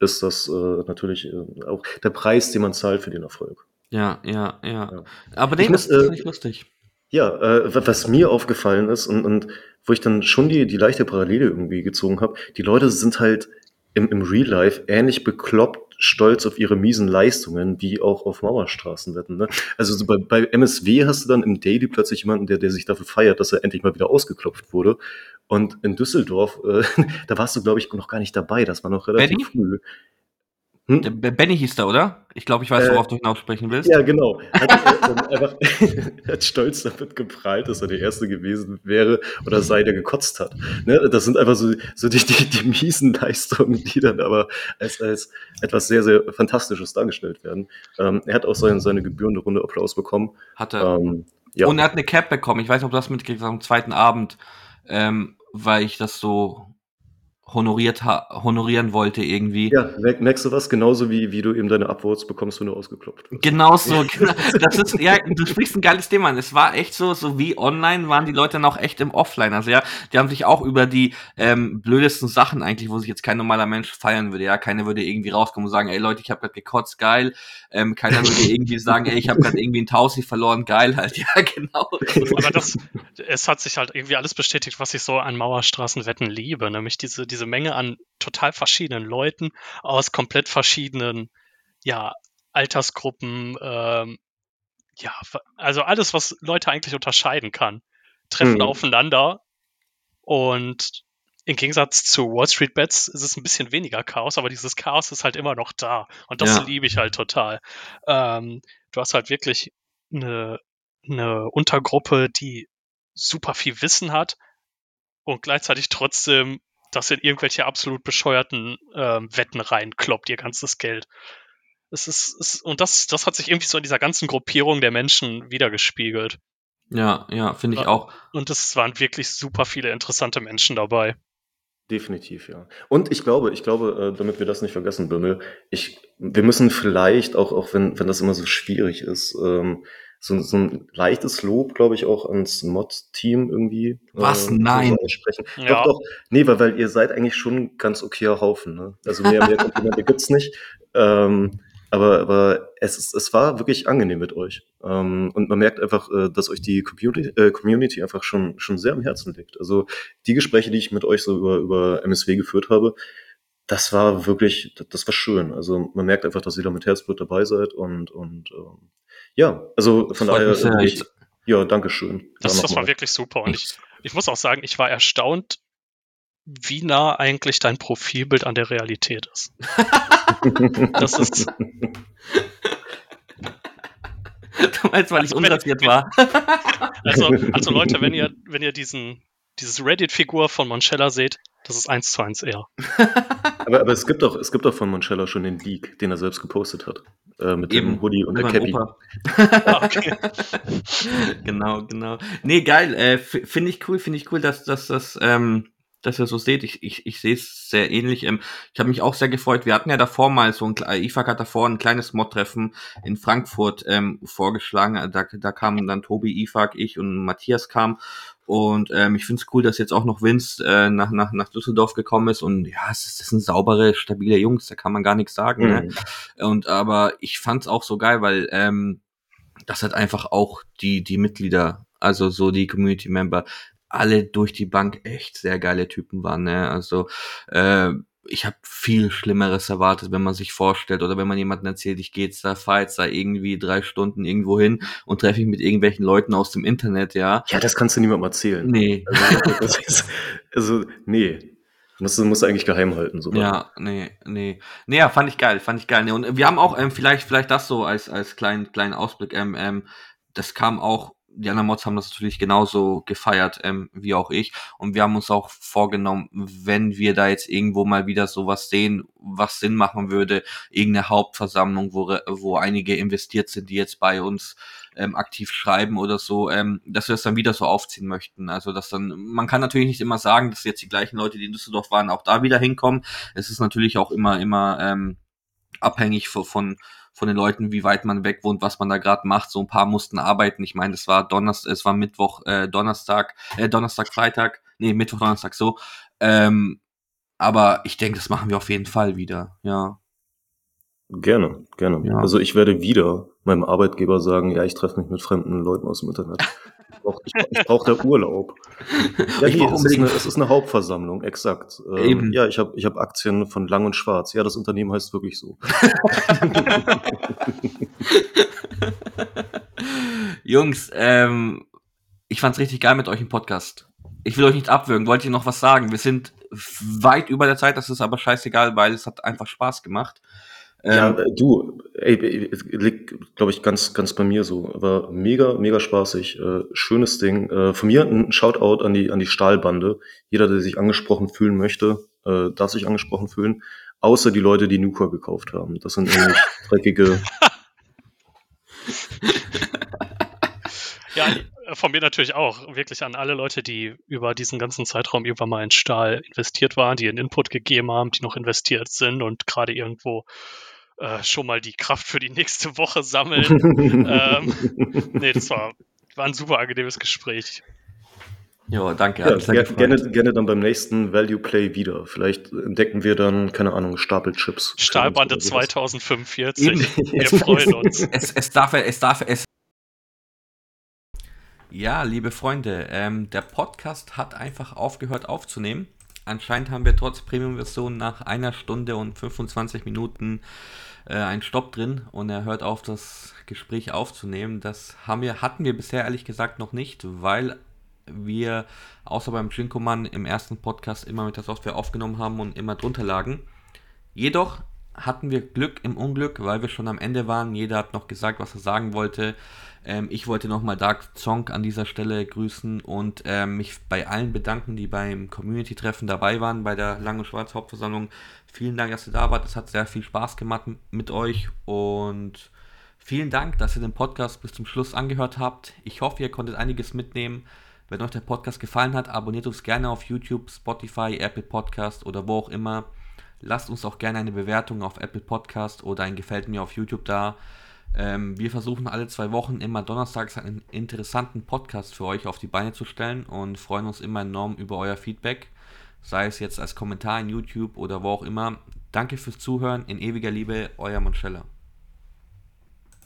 ist das äh, natürlich äh, auch der Preis, den man zahlt für den Erfolg. Ja, ja, ja. ja. Aber nee, das ist äh, nicht lustig. Ja, äh, was mir aufgefallen ist und, und wo ich dann schon die, die leichte Parallele irgendwie gezogen habe, die Leute sind halt im, im Real Life ähnlich bekloppt stolz auf ihre miesen Leistungen, wie auch auf Mauerstraßenwetten. Ne? Also so bei, bei MSW hast du dann im Daily plötzlich jemanden, der, der sich dafür feiert, dass er endlich mal wieder ausgeklopft wurde. Und in Düsseldorf, äh, da warst du, glaube ich, noch gar nicht dabei. Das war noch relativ Benny? früh. Hm? Benny hieß da, oder? Ich glaube, ich weiß, worauf äh, du hinaus sprechen willst. Ja, genau. Hat, äh, einfach, hat stolz damit geprahlt, dass er der Erste gewesen wäre oder sei, der gekotzt hat. Ne? Das sind einfach so, so die, die, die miesen Leistungen, die dann aber als, als etwas sehr, sehr Fantastisches dargestellt werden. Ähm, er hat auch seine, seine gebührende Runde Applaus bekommen. Hat er. Ähm, ja. Und er hat eine Cap bekommen. Ich weiß nicht, ob du das mitgekriegt hast am zweiten Abend, ähm, weil ich das so honoriert honorieren wollte irgendwie. Ja, merkst du was? Genauso wie, wie du eben deine Upvotes bekommst, wenn du ausgeklopft wirst. Genauso, genau. Das ist, ja, du sprichst ein geiles Thema an. Es war echt so, so wie online waren die Leute noch echt im Offline. Also ja, die haben sich auch über die ähm, blödesten Sachen eigentlich, wo sich jetzt kein normaler Mensch feiern würde. Ja, keiner würde irgendwie rauskommen und sagen, ey Leute, ich habe gerade gekotzt, geil. Ähm, keiner würde irgendwie sagen, ey, ich habe gerade irgendwie ein Tausi verloren, geil halt. Ja, genau. Aber das, es hat sich halt irgendwie alles bestätigt, was ich so an Mauerstraßenwetten liebe, nämlich diese, diese diese Menge an total verschiedenen Leuten aus komplett verschiedenen, ja, Altersgruppen, ähm, ja, also alles, was Leute eigentlich unterscheiden kann, treffen mhm. aufeinander und im Gegensatz zu Wall Street Bets ist es ein bisschen weniger Chaos, aber dieses Chaos ist halt immer noch da und das ja. liebe ich halt total. Ähm, du hast halt wirklich eine, eine Untergruppe, die super viel Wissen hat und gleichzeitig trotzdem das in irgendwelche absolut bescheuerten ähm, Wetten reinkloppt, ihr ganzes Geld. Es ist, es, und das, das hat sich irgendwie so in dieser ganzen Gruppierung der Menschen wiedergespiegelt. Ja, ja, finde ich auch. Und es waren wirklich super viele interessante Menschen dabei. Definitiv, ja. Und ich glaube, ich glaube, äh, damit wir das nicht vergessen, Bimmel, ich, wir müssen vielleicht, auch, auch wenn, wenn das immer so schwierig ist, ähm, so, so ein leichtes Lob, glaube ich, auch ans Mod-Team irgendwie. Was? Äh, Nein. Ja. Doch, doch. Nee, weil, weil ihr seid eigentlich schon ein ganz okayer Haufen. Ne? Also mehr, mehr Komplimente gibt's nicht. Ähm, aber, aber es, ist, es war wirklich angenehm mit euch. Ähm, und man merkt einfach, äh, dass euch die Community, äh, Community einfach schon, schon sehr am Herzen liegt. Also die Gespräche, die ich mit euch so über, über MSW geführt habe, das war wirklich, das war schön. Also man merkt einfach, dass ihr da mit Herzblut dabei seid und, und ähm, ja, also von daher, sehr, ich, ja, danke schön. Das, das war wirklich super und ich, ich muss auch sagen, ich war erstaunt, wie nah eigentlich dein Profilbild an der Realität ist. das ist. Du meinst, weil ich also, unrasiert war. also, also Leute, wenn ihr, wenn ihr diesen, dieses Reddit-Figur von Monchella seht, das ist eins zu eins er. aber, aber es gibt doch, es gibt doch von Monchella schon den Leak, den er selbst gepostet hat. Äh, mit Eben, dem Hoodie und der Cappy. okay. genau, genau. Nee, geil. Äh, finde ich cool, finde ich cool, dass, dass das, ähm, dass ihr so seht. Ich, ich, ich sehe es sehr ähnlich. Ähm, ich habe mich auch sehr gefreut. Wir hatten ja davor mal so ein, IFAC hat davor ein kleines Mod-Treffen in Frankfurt ähm, vorgeschlagen. Da, da kamen dann Tobi, IFAC, ich und Matthias kam. Und ähm, ich finde es cool, dass jetzt auch noch Vince äh, nach, nach, nach Düsseldorf gekommen ist. Und ja, es ist, das sind saubere, stabile Jungs, da kann man gar nichts sagen. Ne? Mhm. Ne? Und aber ich fand es auch so geil, weil ähm, das hat einfach auch die, die Mitglieder, also so die Community-Member, alle durch die Bank echt sehr geile Typen waren. Ne? Also äh, ich habe viel Schlimmeres erwartet, wenn man sich vorstellt oder wenn man jemanden erzählt, ich gehe jetzt da, fahr jetzt da irgendwie drei Stunden irgendwo hin und treffe mich mit irgendwelchen Leuten aus dem Internet, ja. Ja, das kannst du niemandem erzählen. Nee. Also, ist, also nee. Musst du musst eigentlich geheim halten, so. Ja, nee, nee. Nee, ja, fand ich geil, fand ich geil. Nee. Und wir haben auch ähm, vielleicht, vielleicht das so als, als kleinen, kleinen Ausblick, ähm, ähm, das kam auch die anderen Mods haben das natürlich genauso gefeiert ähm, wie auch ich. Und wir haben uns auch vorgenommen, wenn wir da jetzt irgendwo mal wieder sowas sehen, was Sinn machen würde, irgendeine Hauptversammlung, wo, wo einige investiert sind, die jetzt bei uns ähm, aktiv schreiben oder so, ähm, dass wir das dann wieder so aufziehen möchten. Also dass dann, man kann natürlich nicht immer sagen, dass jetzt die gleichen Leute, die in Düsseldorf waren, auch da wieder hinkommen. Es ist natürlich auch immer, immer ähm, abhängig von, von von den Leuten, wie weit man weg wohnt, was man da gerade macht. So ein paar mussten arbeiten. Ich meine, es war Donnerstag, es war Mittwoch, äh, Donnerstag, äh, Donnerstag, Freitag, nee, Mittwoch, Donnerstag so. Ähm, aber ich denke, das machen wir auf jeden Fall wieder, ja. Gerne, gerne. Ja. Also ich werde wieder meinem Arbeitgeber sagen, ja, ich treffe mich mit fremden Leuten aus dem Internet. brauche ich brauch da Urlaub. Ja, nee, es ist, eine, es ist eine Hauptversammlung, exakt. Ähm, ja, ich habe ich hab Aktien von Lang und Schwarz. Ja, das Unternehmen heißt wirklich so. Jungs, ähm, ich fand's richtig geil mit euch im Podcast. Ich will euch nicht abwürgen. Wollt ihr noch was sagen? Wir sind weit über der Zeit, das ist aber scheißegal, weil es hat einfach Spaß gemacht. Ja, ähm, äh, du, ey, liegt, glaube ich, ganz, ganz bei mir so. Aber mega, mega spaßig. Äh, schönes Ding. Äh, von mir ein Shoutout an die, an die Stahlbande. Jeder, der sich angesprochen fühlen möchte, äh, darf sich angesprochen fühlen. Außer die Leute, die Nuka gekauft haben. Das sind nämlich dreckige. ja, von mir natürlich auch. Wirklich an alle Leute, die über diesen ganzen Zeitraum irgendwann mal in Stahl investiert waren, die einen Input gegeben haben, die noch investiert sind und gerade irgendwo äh, schon mal die Kraft für die nächste Woche sammeln. ähm, nee, das war, war ein super angenehmes Gespräch. Ja, danke. Ja, ger gerne, gerne dann beim nächsten Value Play wieder. Vielleicht entdecken wir dann, keine Ahnung, Stapelchips. Stahlbande 2045. Eben. Wir freuen uns. Es, es, darf, es darf, es. Ja, liebe Freunde, ähm, der Podcast hat einfach aufgehört aufzunehmen. Anscheinend haben wir trotz Premium-Version nach einer Stunde und 25 Minuten äh, einen Stopp drin und er hört auf, das Gespräch aufzunehmen. Das haben wir, hatten wir bisher ehrlich gesagt noch nicht, weil wir außer beim Drinkoman im ersten Podcast immer mit der Software aufgenommen haben und immer drunter lagen. Jedoch hatten wir Glück im Unglück, weil wir schon am Ende waren. Jeder hat noch gesagt, was er sagen wollte. Ähm, ich wollte nochmal Dark Zonk an dieser Stelle grüßen und ähm, mich bei allen bedanken, die beim Community-Treffen dabei waren, bei der Lange Schwarz Hauptversammlung. Vielen Dank, dass ihr da wart. Es hat sehr viel Spaß gemacht mit euch und vielen Dank, dass ihr den Podcast bis zum Schluss angehört habt. Ich hoffe, ihr konntet einiges mitnehmen. Wenn euch der Podcast gefallen hat, abonniert uns gerne auf YouTube, Spotify, Apple Podcast oder wo auch immer. Lasst uns auch gerne eine Bewertung auf Apple Podcast oder ein Gefällt mir auf YouTube da. Ähm, wir versuchen alle zwei Wochen immer donnerstags einen interessanten Podcast für euch auf die Beine zu stellen und freuen uns immer enorm über euer Feedback, sei es jetzt als Kommentar in YouTube oder wo auch immer. Danke fürs Zuhören. In ewiger Liebe, euer Monchella.